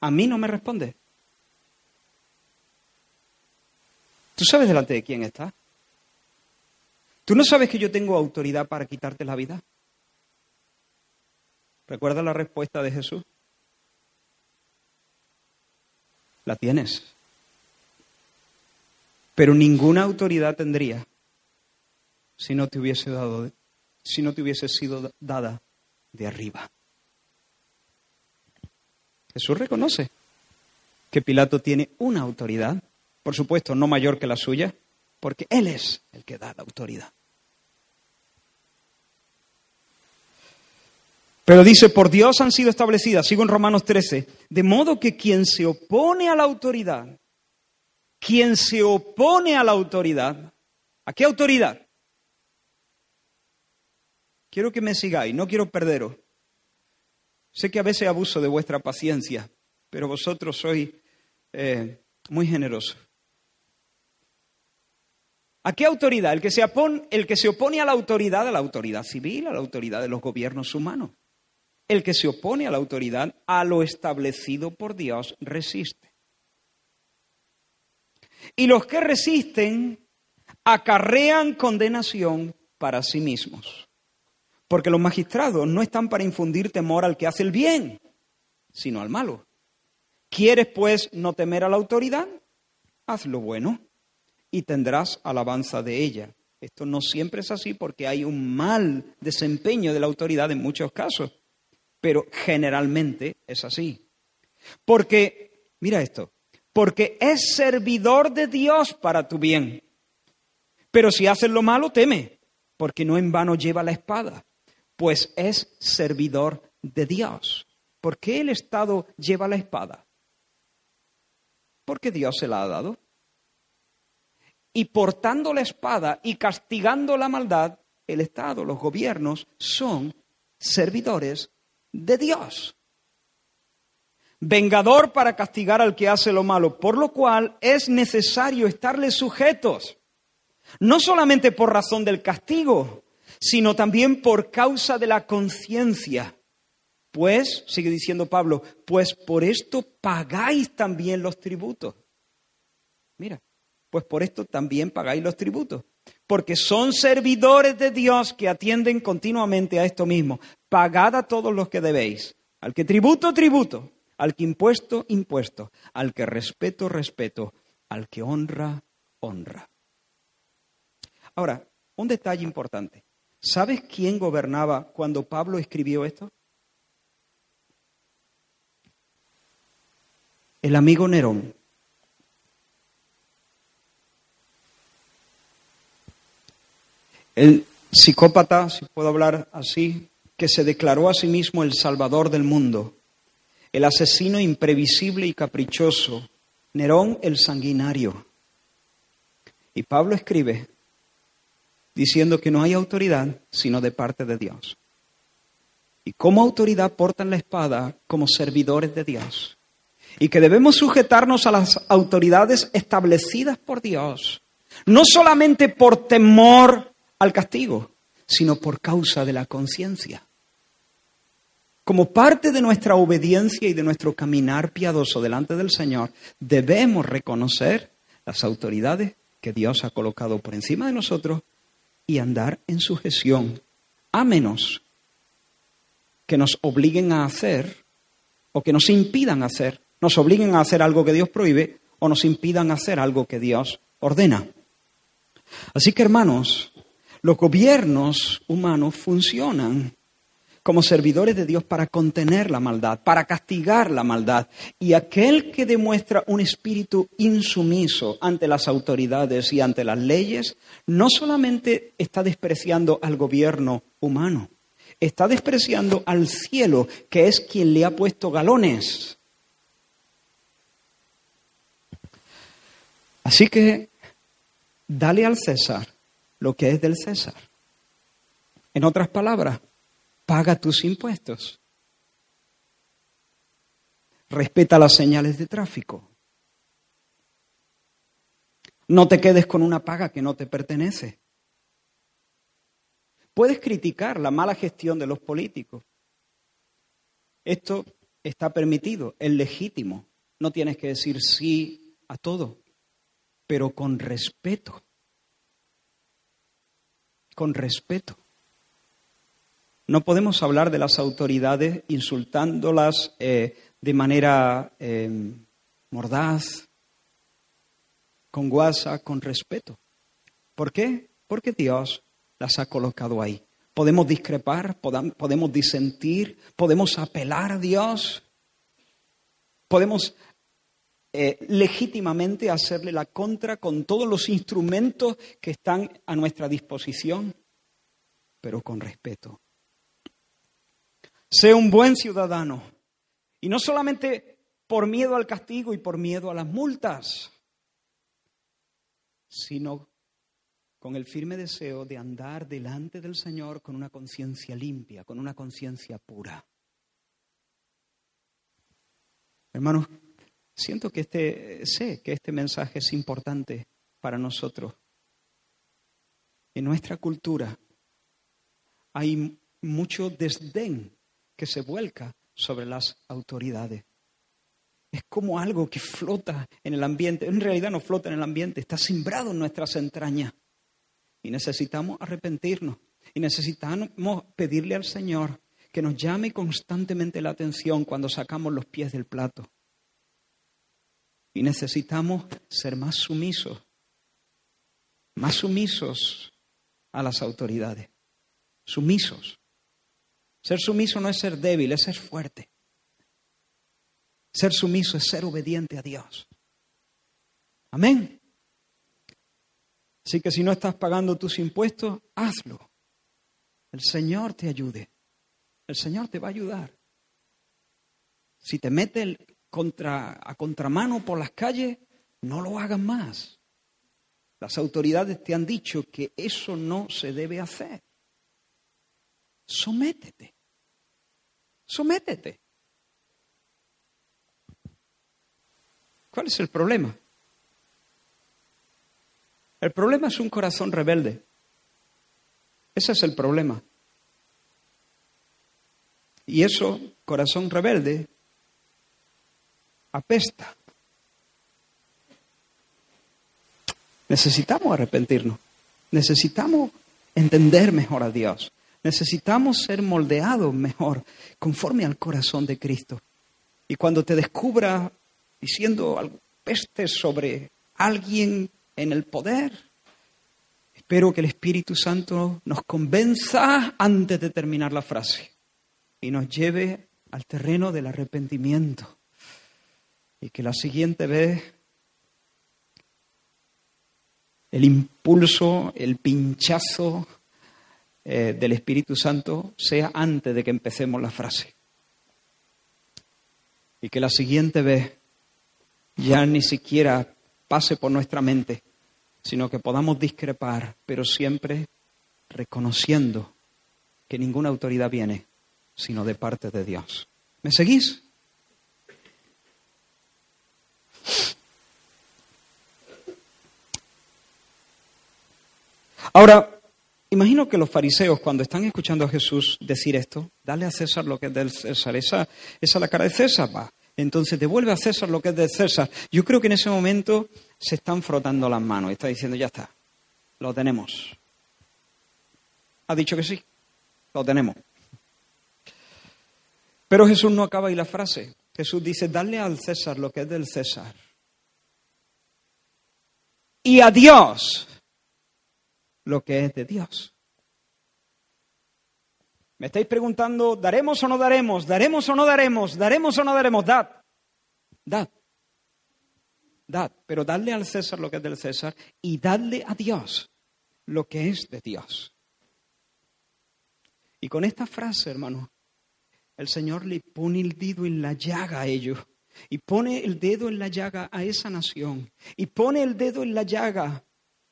a mí no me responde. ¿Tú sabes delante de quién está? ¿Tú no sabes que yo tengo autoridad para quitarte la vida? ¿Recuerda la respuesta de Jesús? La tienes pero ninguna autoridad tendría si no te hubiese dado, si no te hubiese sido dada de arriba. Jesús reconoce que Pilato tiene una autoridad, por supuesto no mayor que la suya, porque Él es el que da la autoridad. Pero dice, por Dios han sido establecidas, sigo en Romanos 13, de modo que quien se opone a la autoridad quien se opone a la autoridad, ¿a qué autoridad? Quiero que me sigáis, no quiero perderos. Sé que a veces abuso de vuestra paciencia, pero vosotros sois eh, muy generosos. ¿A qué autoridad? El que, se opone, el que se opone a la autoridad, a la autoridad civil, a la autoridad de los gobiernos humanos. El que se opone a la autoridad, a lo establecido por Dios, resiste. Y los que resisten acarrean condenación para sí mismos. Porque los magistrados no están para infundir temor al que hace el bien, sino al malo. ¿Quieres, pues, no temer a la autoridad? Haz lo bueno y tendrás alabanza de ella. Esto no siempre es así porque hay un mal desempeño de la autoridad en muchos casos, pero generalmente es así. Porque, mira esto, porque es servidor de Dios para tu bien. Pero si haces lo malo, teme, porque no en vano lleva la espada, pues es servidor de Dios. ¿Por qué el Estado lleva la espada? Porque Dios se la ha dado y portando la espada y castigando la maldad, el Estado, los gobiernos son servidores de Dios. Vengador para castigar al que hace lo malo, por lo cual es necesario estarle sujetos, no solamente por razón del castigo, sino también por causa de la conciencia. Pues, sigue diciendo Pablo, pues por esto pagáis también los tributos. Mira, pues por esto también pagáis los tributos. Porque son servidores de Dios que atienden continuamente a esto mismo. Pagad a todos los que debéis. Al que tributo, tributo. Al que impuesto, impuesto. Al que respeto, respeto. Al que honra, honra. Ahora, un detalle importante. ¿Sabes quién gobernaba cuando Pablo escribió esto? El amigo Nerón. El psicópata, si puedo hablar así, que se declaró a sí mismo el salvador del mundo, el asesino imprevisible y caprichoso, Nerón el sanguinario. Y Pablo escribe diciendo que no hay autoridad sino de parte de Dios. Y como autoridad portan la espada como servidores de Dios. Y que debemos sujetarnos a las autoridades establecidas por Dios, no solamente por temor al castigo, sino por causa de la conciencia. Como parte de nuestra obediencia y de nuestro caminar piadoso delante del Señor, debemos reconocer las autoridades que Dios ha colocado por encima de nosotros y andar en sujeción, a menos que nos obliguen a hacer o que nos impidan hacer, nos obliguen a hacer algo que Dios prohíbe o nos impidan hacer algo que Dios ordena. Así que hermanos, los gobiernos humanos funcionan como servidores de Dios para contener la maldad, para castigar la maldad. Y aquel que demuestra un espíritu insumiso ante las autoridades y ante las leyes, no solamente está despreciando al gobierno humano, está despreciando al cielo, que es quien le ha puesto galones. Así que dale al César lo que es del César. En otras palabras, paga tus impuestos. Respeta las señales de tráfico. No te quedes con una paga que no te pertenece. Puedes criticar la mala gestión de los políticos. Esto está permitido, es legítimo. No tienes que decir sí a todo, pero con respeto con respeto. No podemos hablar de las autoridades insultándolas eh, de manera eh, mordaz, con guasa, con respeto. ¿Por qué? Porque Dios las ha colocado ahí. Podemos discrepar, podemos disentir, podemos apelar a Dios, podemos eh, legítimamente hacerle la contra con todos los instrumentos que están a nuestra disposición, pero con respeto. Sé un buen ciudadano. Y no solamente por miedo al castigo y por miedo a las multas, sino con el firme deseo de andar delante del Señor con una conciencia limpia, con una conciencia pura. Hermanos, siento que este, sé que este mensaje es importante para nosotros. En nuestra cultura hay mucho desdén que se vuelca sobre las autoridades. Es como algo que flota en el ambiente. En realidad no flota en el ambiente, está sembrado en nuestras entrañas. Y necesitamos arrepentirnos. Y necesitamos pedirle al Señor que nos llame constantemente la atención cuando sacamos los pies del plato. Y necesitamos ser más sumisos, más sumisos a las autoridades. Sumisos. Ser sumiso no es ser débil, es ser fuerte. Ser sumiso es ser obediente a Dios. Amén. Así que si no estás pagando tus impuestos, hazlo. El Señor te ayude. El Señor te va a ayudar. Si te mete contra, a contramano por las calles, no lo hagas más. Las autoridades te han dicho que eso no se debe hacer. Sométete. Sométete. ¿Cuál es el problema? El problema es un corazón rebelde. Ese es el problema. Y eso, corazón rebelde, apesta. Necesitamos arrepentirnos. Necesitamos entender mejor a Dios. Necesitamos ser moldeados mejor, conforme al corazón de Cristo. Y cuando te descubra diciendo algo peste sobre alguien en el poder, espero que el Espíritu Santo nos convenza antes de terminar la frase y nos lleve al terreno del arrepentimiento. Y que la siguiente vez el impulso, el pinchazo eh, del Espíritu Santo sea antes de que empecemos la frase. Y que la siguiente vez ya ni siquiera pase por nuestra mente, sino que podamos discrepar, pero siempre reconociendo que ninguna autoridad viene sino de parte de Dios. ¿Me seguís? Ahora, Imagino que los fariseos, cuando están escuchando a Jesús decir esto, dale a César lo que es del César, esa, es la cara de César, va. Entonces devuelve a César lo que es de César. Yo creo que en ese momento se están frotando las manos está diciendo, ya está, lo tenemos. Ha dicho que sí, lo tenemos. Pero Jesús no acaba ahí la frase. Jesús dice, dale al César lo que es del César. Y a Dios lo que es de Dios. Me estáis preguntando, ¿daremos o no daremos? ¿Daremos o no daremos? ¿Daremos o no daremos? Dad. Dad. Dad. Pero dadle al César lo que es del César y dadle a Dios lo que es de Dios. Y con esta frase, hermano, el Señor le pone el dedo en la llaga a ellos. Y pone el dedo en la llaga a esa nación. Y pone el dedo en la llaga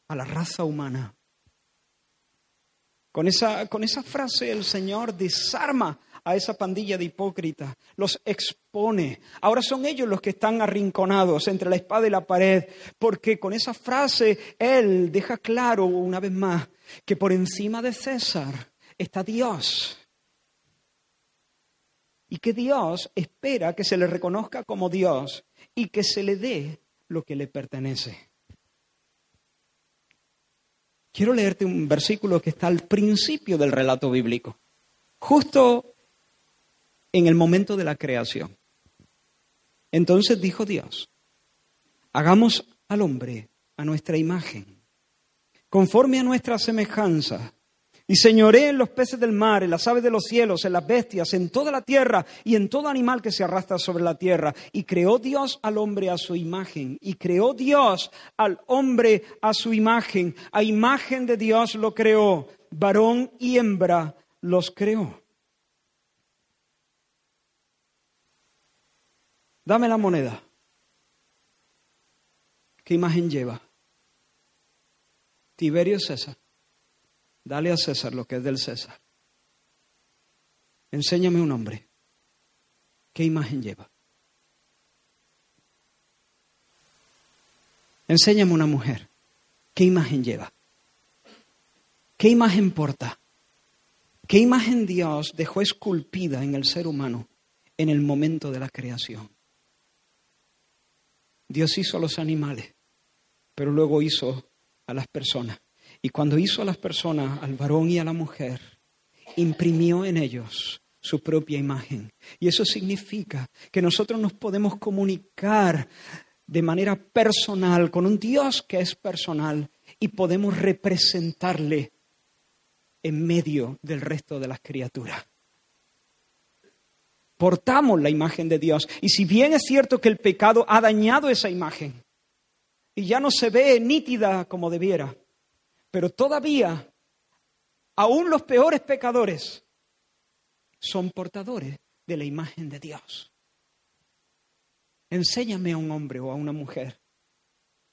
a la raza humana. Con esa, con esa frase el Señor desarma a esa pandilla de hipócritas, los expone. Ahora son ellos los que están arrinconados entre la espada y la pared, porque con esa frase Él deja claro una vez más que por encima de César está Dios. Y que Dios espera que se le reconozca como Dios y que se le dé lo que le pertenece. Quiero leerte un versículo que está al principio del relato bíblico, justo en el momento de la creación. Entonces dijo Dios, hagamos al hombre a nuestra imagen, conforme a nuestra semejanza y señoré en los peces del mar, en las aves de los cielos, en las bestias, en toda la tierra y en todo animal que se arrastra sobre la tierra. Y creó Dios al hombre a su imagen. Y creó Dios al hombre a su imagen. A imagen de Dios lo creó. Varón y hembra los creó. Dame la moneda. ¿Qué imagen lleva? Tiberio César, dale a César lo que es del César. Enséñame un hombre. ¿Qué imagen lleva? Enséñame una mujer. ¿Qué imagen lleva? ¿Qué imagen porta? ¿Qué imagen Dios dejó esculpida en el ser humano en el momento de la creación? Dios hizo a los animales, pero luego hizo a las personas. Y cuando hizo a las personas, al varón y a la mujer, imprimió en ellos su propia imagen. Y eso significa que nosotros nos podemos comunicar de manera personal con un Dios que es personal y podemos representarle en medio del resto de las criaturas. Portamos la imagen de Dios. Y si bien es cierto que el pecado ha dañado esa imagen y ya no se ve nítida como debiera, pero todavía, aún los peores pecadores son portadores de la imagen de Dios. Enséñame a un hombre o a una mujer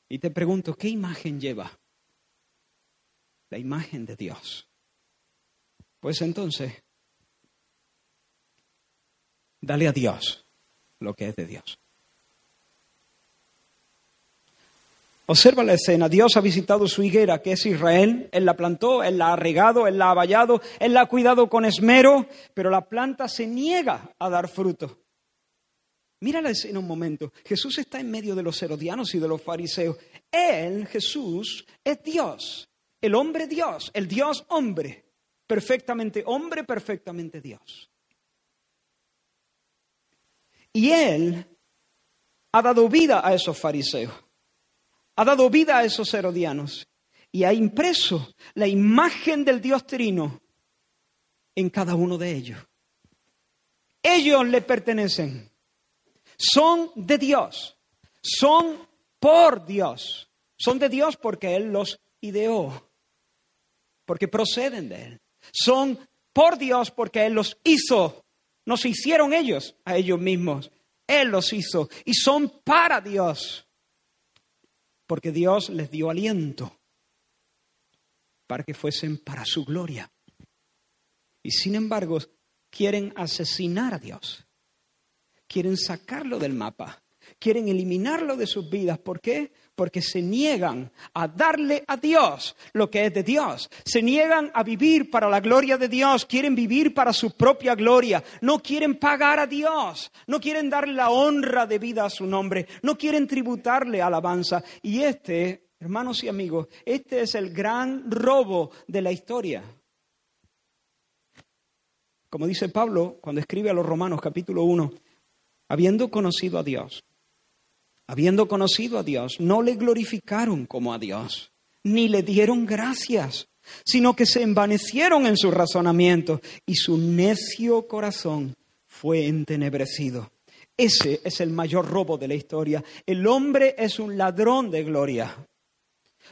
y te pregunto, ¿qué imagen lleva? La imagen de Dios. Pues entonces, dale a Dios lo que es de Dios. Observa la escena. Dios ha visitado su higuera, que es Israel. Él la plantó, Él la ha regado, Él la ha vallado, Él la ha cuidado con esmero, pero la planta se niega a dar fruto. Mira la escena un momento. Jesús está en medio de los herodianos y de los fariseos. Él, Jesús, es Dios, el hombre Dios, el Dios hombre perfectamente hombre, perfectamente Dios. Y Él ha dado vida a esos fariseos, ha dado vida a esos herodianos y ha impreso la imagen del Dios trino en cada uno de ellos. Ellos le pertenecen, son de Dios, son por Dios, son de Dios porque Él los ideó, porque proceden de Él son por Dios porque Él los hizo. No se hicieron ellos a ellos mismos. Él los hizo. Y son para Dios. Porque Dios les dio aliento para que fuesen para su gloria. Y sin embargo, quieren asesinar a Dios. Quieren sacarlo del mapa. Quieren eliminarlo de sus vidas. ¿Por qué? porque se niegan a darle a Dios lo que es de Dios. Se niegan a vivir para la gloria de Dios, quieren vivir para su propia gloria. No quieren pagar a Dios, no quieren darle la honra de vida a su nombre, no quieren tributarle alabanza. Y este, hermanos y amigos, este es el gran robo de la historia. Como dice Pablo cuando escribe a los Romanos capítulo 1, habiendo conocido a Dios, habiendo conocido a Dios, no le glorificaron como a Dios, ni le dieron gracias, sino que se envanecieron en su razonamiento y su necio corazón fue entenebrecido. Ese es el mayor robo de la historia. El hombre es un ladrón de gloria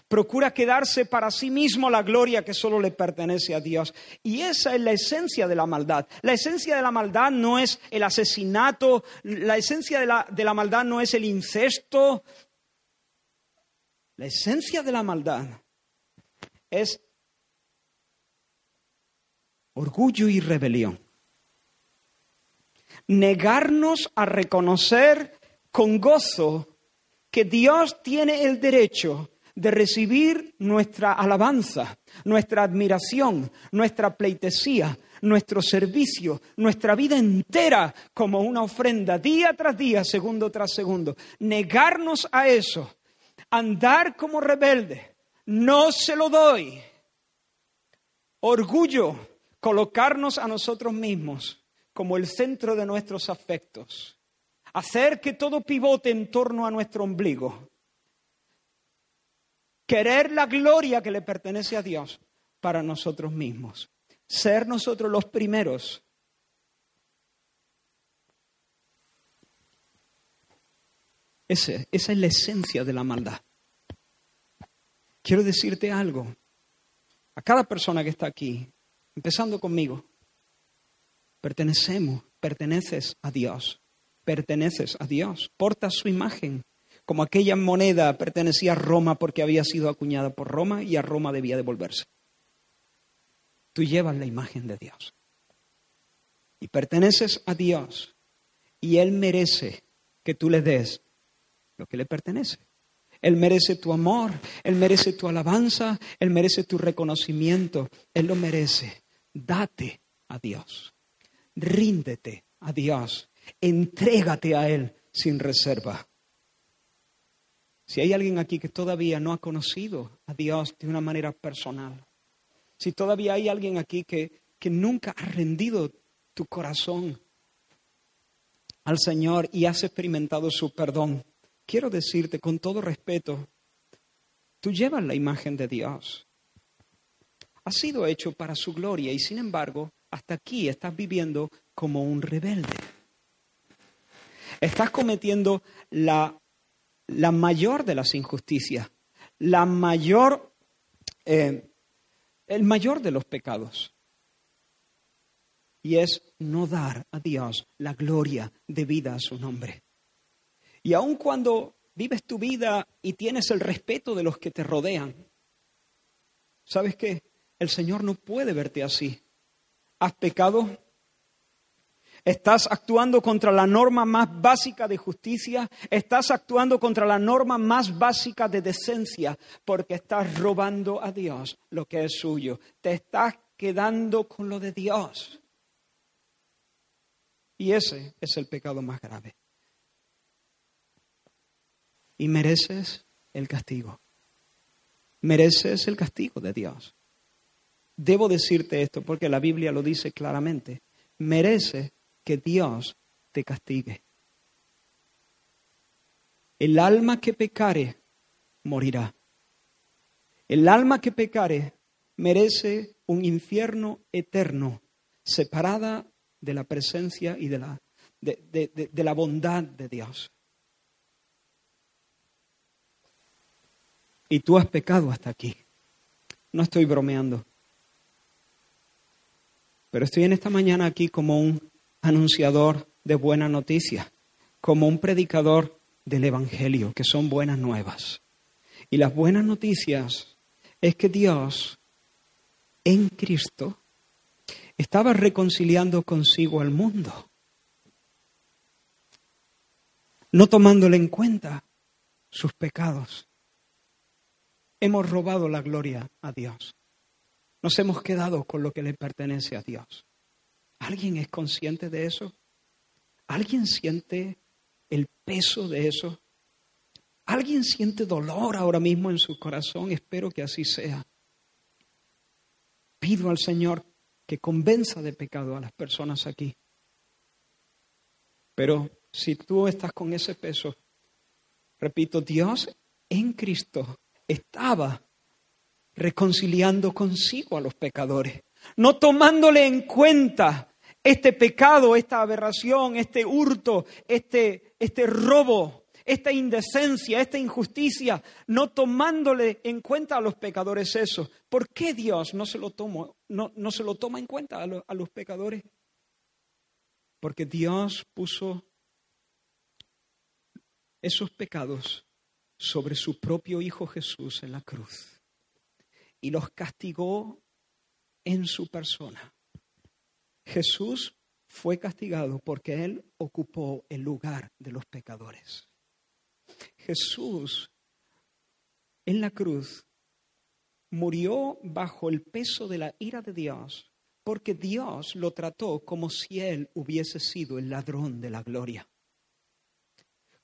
procura quedarse para sí mismo la gloria que solo le pertenece a Dios. Y esa es la esencia de la maldad. La esencia de la maldad no es el asesinato, la esencia de la, de la maldad no es el incesto. La esencia de la maldad es orgullo y rebelión. Negarnos a reconocer con gozo que Dios tiene el derecho de recibir nuestra alabanza, nuestra admiración, nuestra pleitesía, nuestro servicio, nuestra vida entera como una ofrenda, día tras día, segundo tras segundo. Negarnos a eso, andar como rebelde, no se lo doy. Orgullo, colocarnos a nosotros mismos como el centro de nuestros afectos, hacer que todo pivote en torno a nuestro ombligo querer la gloria que le pertenece a Dios para nosotros mismos, ser nosotros los primeros. esa es la esencia de la maldad. Quiero decirte algo. A cada persona que está aquí, empezando conmigo, pertenecemos, perteneces a Dios, perteneces a Dios, portas su imagen, como aquella moneda pertenecía a Roma porque había sido acuñada por Roma y a Roma debía devolverse. Tú llevas la imagen de Dios y perteneces a Dios y Él merece que tú le des lo que le pertenece. Él merece tu amor, Él merece tu alabanza, Él merece tu reconocimiento, Él lo merece. Date a Dios, ríndete a Dios, entrégate a Él sin reserva. Si hay alguien aquí que todavía no ha conocido a Dios de una manera personal, si todavía hay alguien aquí que, que nunca ha rendido tu corazón al Señor y has experimentado su perdón, quiero decirte con todo respeto, tú llevas la imagen de Dios. Has sido hecho para su gloria y sin embargo, hasta aquí estás viviendo como un rebelde. Estás cometiendo la, la mayor de las injusticias, la mayor, eh, el mayor de los pecados. Y es no dar a Dios la gloria debida a su nombre. Y aun cuando vives tu vida y tienes el respeto de los que te rodean, ¿sabes qué? El Señor no puede verte así. Has pecado, Estás actuando contra la norma más básica de justicia, estás actuando contra la norma más básica de decencia, porque estás robando a Dios lo que es suyo. Te estás quedando con lo de Dios. Y ese es el pecado más grave y mereces el castigo. Mereces el castigo de Dios. Debo decirte esto porque la Biblia lo dice claramente. Merece que Dios te castigue. El alma que pecare morirá. El alma que pecare merece un infierno eterno, separada de la presencia y de la, de, la bondad de Dios. y tú has pecado hasta aquí. No estoy bromeando. Pero estoy en esta mañana aquí como un anunciador de buena noticia, como un predicador del Evangelio, que son buenas nuevas. Y las buenas noticias es que Dios en Cristo estaba reconciliando consigo al mundo, no tomándole en cuenta sus pecados hemos robado la gloria a Dios. Nos hemos quedado con lo que le pertenece a Dios. ¿Alguien es consciente de eso? ¿Alguien siente el peso de eso? ¿Alguien siente dolor ahora mismo en su corazón? Espero que así sea. Pido al Señor que convenza de pecado a las personas aquí. Pero si tú estás con ese peso, repito, Dios en Cristo estaba reconciliando consigo a los pecadores, no tomándole en cuenta este pecado, esta aberración, este hurto, este, este robo, esta indecencia, esta injusticia, no tomándole en cuenta a los pecadores eso. ¿Por qué Dios no se lo, no, no se lo toma en cuenta a, a los pecadores? Porque Dios puso esos pecados sobre su propio Hijo Jesús en la cruz y los castigó en su persona. Jesús fue castigado porque Él ocupó el lugar de los pecadores. Jesús en la cruz murió bajo el peso de la ira de Dios porque Dios lo trató como si Él hubiese sido el ladrón de la gloria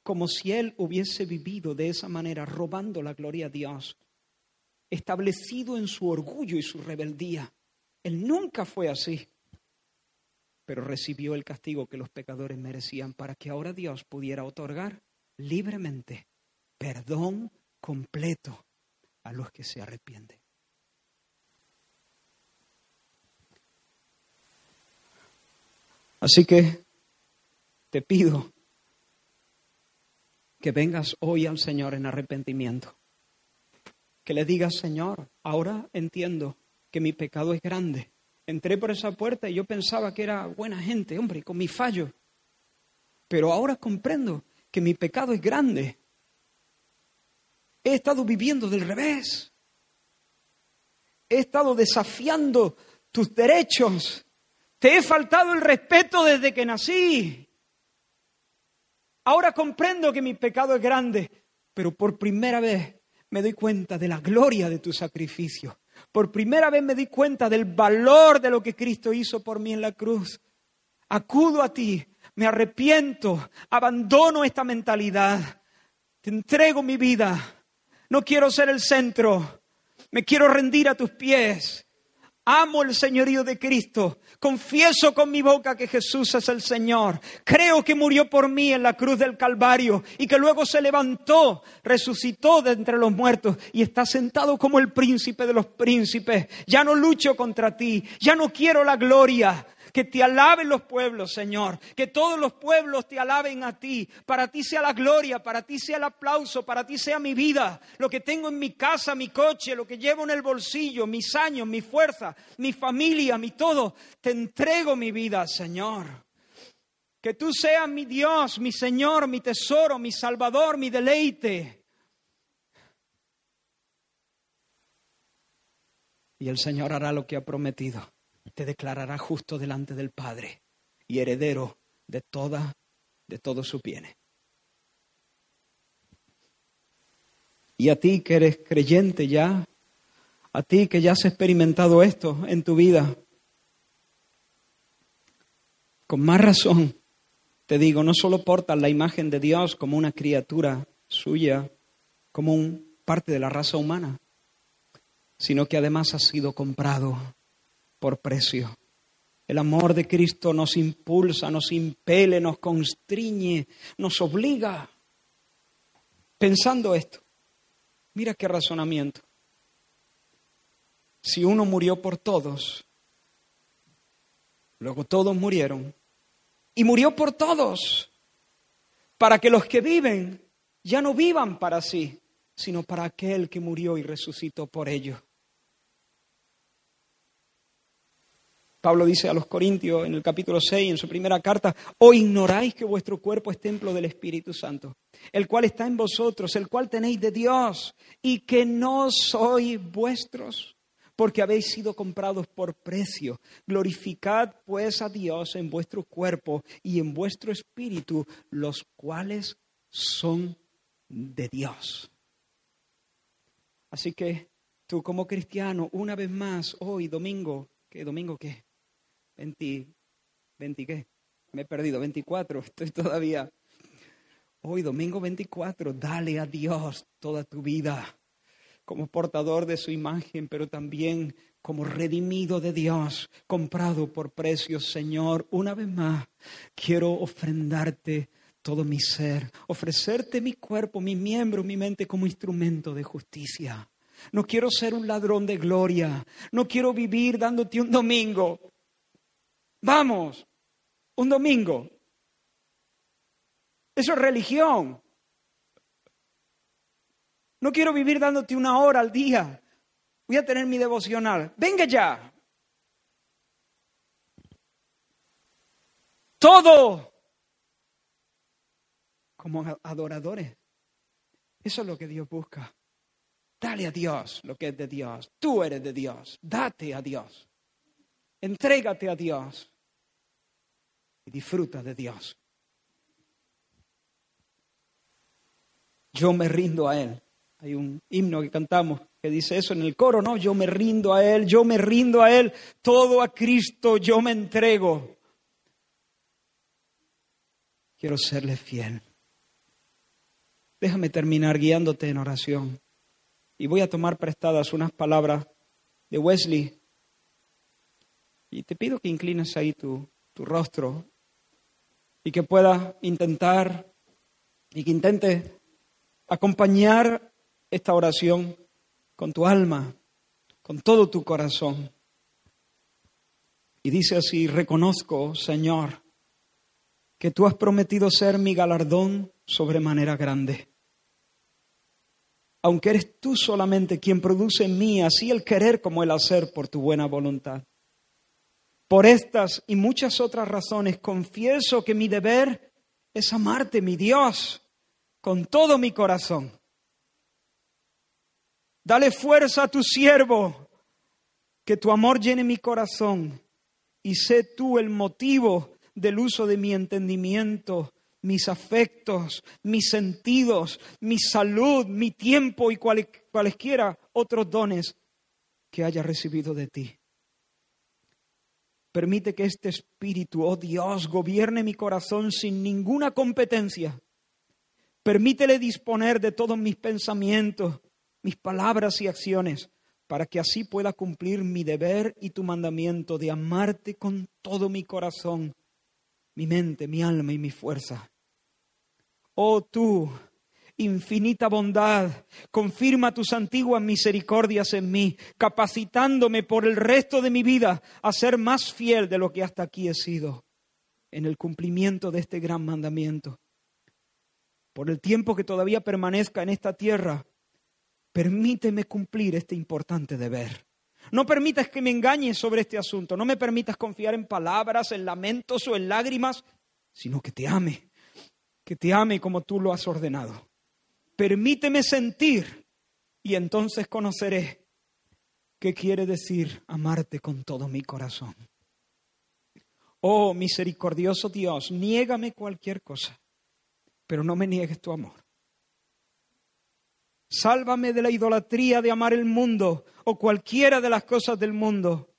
como si él hubiese vivido de esa manera, robando la gloria a Dios, establecido en su orgullo y su rebeldía. Él nunca fue así, pero recibió el castigo que los pecadores merecían para que ahora Dios pudiera otorgar libremente perdón completo a los que se arrepienten. Así que te pido que vengas hoy al Señor en arrepentimiento. Que le digas, Señor, ahora entiendo que mi pecado es grande. Entré por esa puerta y yo pensaba que era buena gente, hombre, con mi fallo. Pero ahora comprendo que mi pecado es grande He estado viviendo del revés. He estado desafiando tus derechos. Te he faltado el respeto desde que nací. Ahora comprendo que mi pecado es grande, pero por primera vez me doy cuenta de la gloria de tu sacrificio. Por primera vez me di cuenta del valor de lo que Cristo hizo por mí en la cruz. Acudo a ti, me arrepiento, abandono esta mentalidad, te entrego mi vida. No quiero ser el centro, me quiero rendir a tus pies. Amo el señorío de Cristo. Confieso con mi boca que Jesús es el Señor. Creo que murió por mí en la cruz del Calvario y que luego se levantó, resucitó de entre los muertos y está sentado como el príncipe de los príncipes. Ya no lucho contra ti, ya no quiero la gloria, que te alaben los pueblos, Señor. Que todos los pueblos te alaben a ti. Para ti sea la gloria, para ti sea el aplauso, para ti sea mi vida. Lo que tengo en mi casa, mi coche, lo que llevo en el bolsillo, mis años, mi fuerza, mi familia, mi todo. Te entrego mi vida, Señor. Que tú seas mi Dios, mi Señor, mi tesoro, mi Salvador, mi deleite. Y el Señor hará lo que ha prometido te declarará justo delante del Padre y heredero de toda, de todos sus bienes. Y a ti que eres creyente ya, a ti que ya has experimentado esto en tu vida, con más razón te digo, no solo portas la imagen de Dios como una criatura suya, como un parte de la raza humana, sino que además has sido comprado por precio. El amor de Cristo nos impulsa, nos impele, nos constriñe, nos obliga. Pensando esto, mira qué razonamiento. Si uno murió por todos, luego todos murieron, y murió por todos, para que los que viven ya no vivan para sí, sino para aquel que murió y resucitó por ellos. Pablo dice a los Corintios en el capítulo 6, en su primera carta, o ignoráis que vuestro cuerpo es templo del Espíritu Santo, el cual está en vosotros, el cual tenéis de Dios, y que no sois vuestros, porque habéis sido comprados por precio. Glorificad pues a Dios en vuestro cuerpo y en vuestro espíritu, los cuales son de Dios. Así que tú como cristiano, una vez más, hoy domingo, ¿qué domingo qué? 20, 20 qué? Me he perdido, 24, estoy todavía. Hoy, domingo 24, dale a Dios toda tu vida como portador de su imagen, pero también como redimido de Dios, comprado por precios, Señor. Una vez más, quiero ofrendarte todo mi ser, ofrecerte mi cuerpo, mi miembro, mi mente como instrumento de justicia. No quiero ser un ladrón de gloria, no quiero vivir dándote un domingo Vamos, un domingo. Eso es religión. No quiero vivir dándote una hora al día. Voy a tener mi devocional. Venga ya. Todo como adoradores. Eso es lo que Dios busca. Dale a Dios lo que es de Dios. Tú eres de Dios. Date a Dios. Entrégate a Dios y disfruta de Dios. Yo me rindo a Él. Hay un himno que cantamos que dice eso en el coro, ¿no? Yo me rindo a Él, yo me rindo a Él, todo a Cristo yo me entrego. Quiero serle fiel. Déjame terminar guiándote en oración. Y voy a tomar prestadas unas palabras de Wesley. Y te pido que inclines ahí tu, tu rostro y que puedas intentar y que intentes acompañar esta oración con tu alma, con todo tu corazón. Y dice así, reconozco, Señor, que tú has prometido ser mi galardón sobremanera grande. Aunque eres tú solamente quien produce en mí así el querer como el hacer por tu buena voluntad. Por estas y muchas otras razones confieso que mi deber es amarte, mi Dios, con todo mi corazón. Dale fuerza a tu siervo, que tu amor llene mi corazón y sé tú el motivo del uso de mi entendimiento, mis afectos, mis sentidos, mi salud, mi tiempo y cualesquiera otros dones que haya recibido de ti. Permite que este espíritu, oh Dios, gobierne mi corazón sin ninguna competencia. Permítele disponer de todos mis pensamientos, mis palabras y acciones, para que así pueda cumplir mi deber y tu mandamiento de amarte con todo mi corazón, mi mente, mi alma y mi fuerza. Oh tú, infinita bondad, confirma tus antiguas misericordias en mí, capacitándome por el resto de mi vida a ser más fiel de lo que hasta aquí he sido en el cumplimiento de este gran mandamiento. Por el tiempo que todavía permanezca en esta tierra, permíteme cumplir este importante deber. No permitas que me engañes sobre este asunto, no me permitas confiar en palabras, en lamentos o en lágrimas, sino que te ame, que te ame como tú lo has ordenado permíteme sentir y entonces conoceré qué quiere decir amarte con todo mi corazón. Oh misericordioso Dios, niégame cualquier cosa, pero no me niegues tu amor. Sálvame de la idolatría de amar el mundo o cualquiera de las cosas del mundo.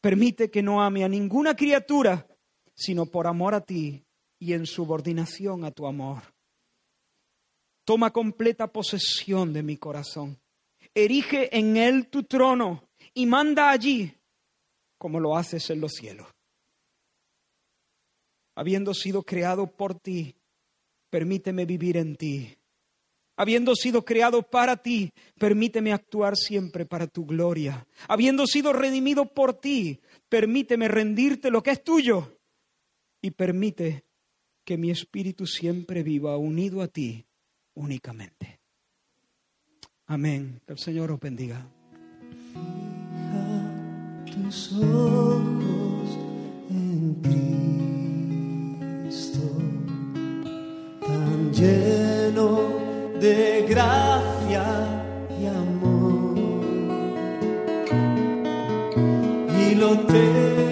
Permite que no ame a ninguna criatura, sino por amor a ti y en subordinación a tu amor. Toma completa posesión de mi corazón. Erige en él tu trono y manda allí como lo haces en los cielos. Habiendo sido creado por ti, permíteme vivir en ti. Habiendo sido creado para ti, permíteme actuar siempre para tu gloria. Habiendo sido redimido por ti, permíteme rendirte lo que es tuyo. Y permite que mi espíritu siempre viva unido a ti únicamente. Amén. Que el Señor os bendiga. Fija tus ojos en Cristo, tan lleno de gracia y amor. Y lo te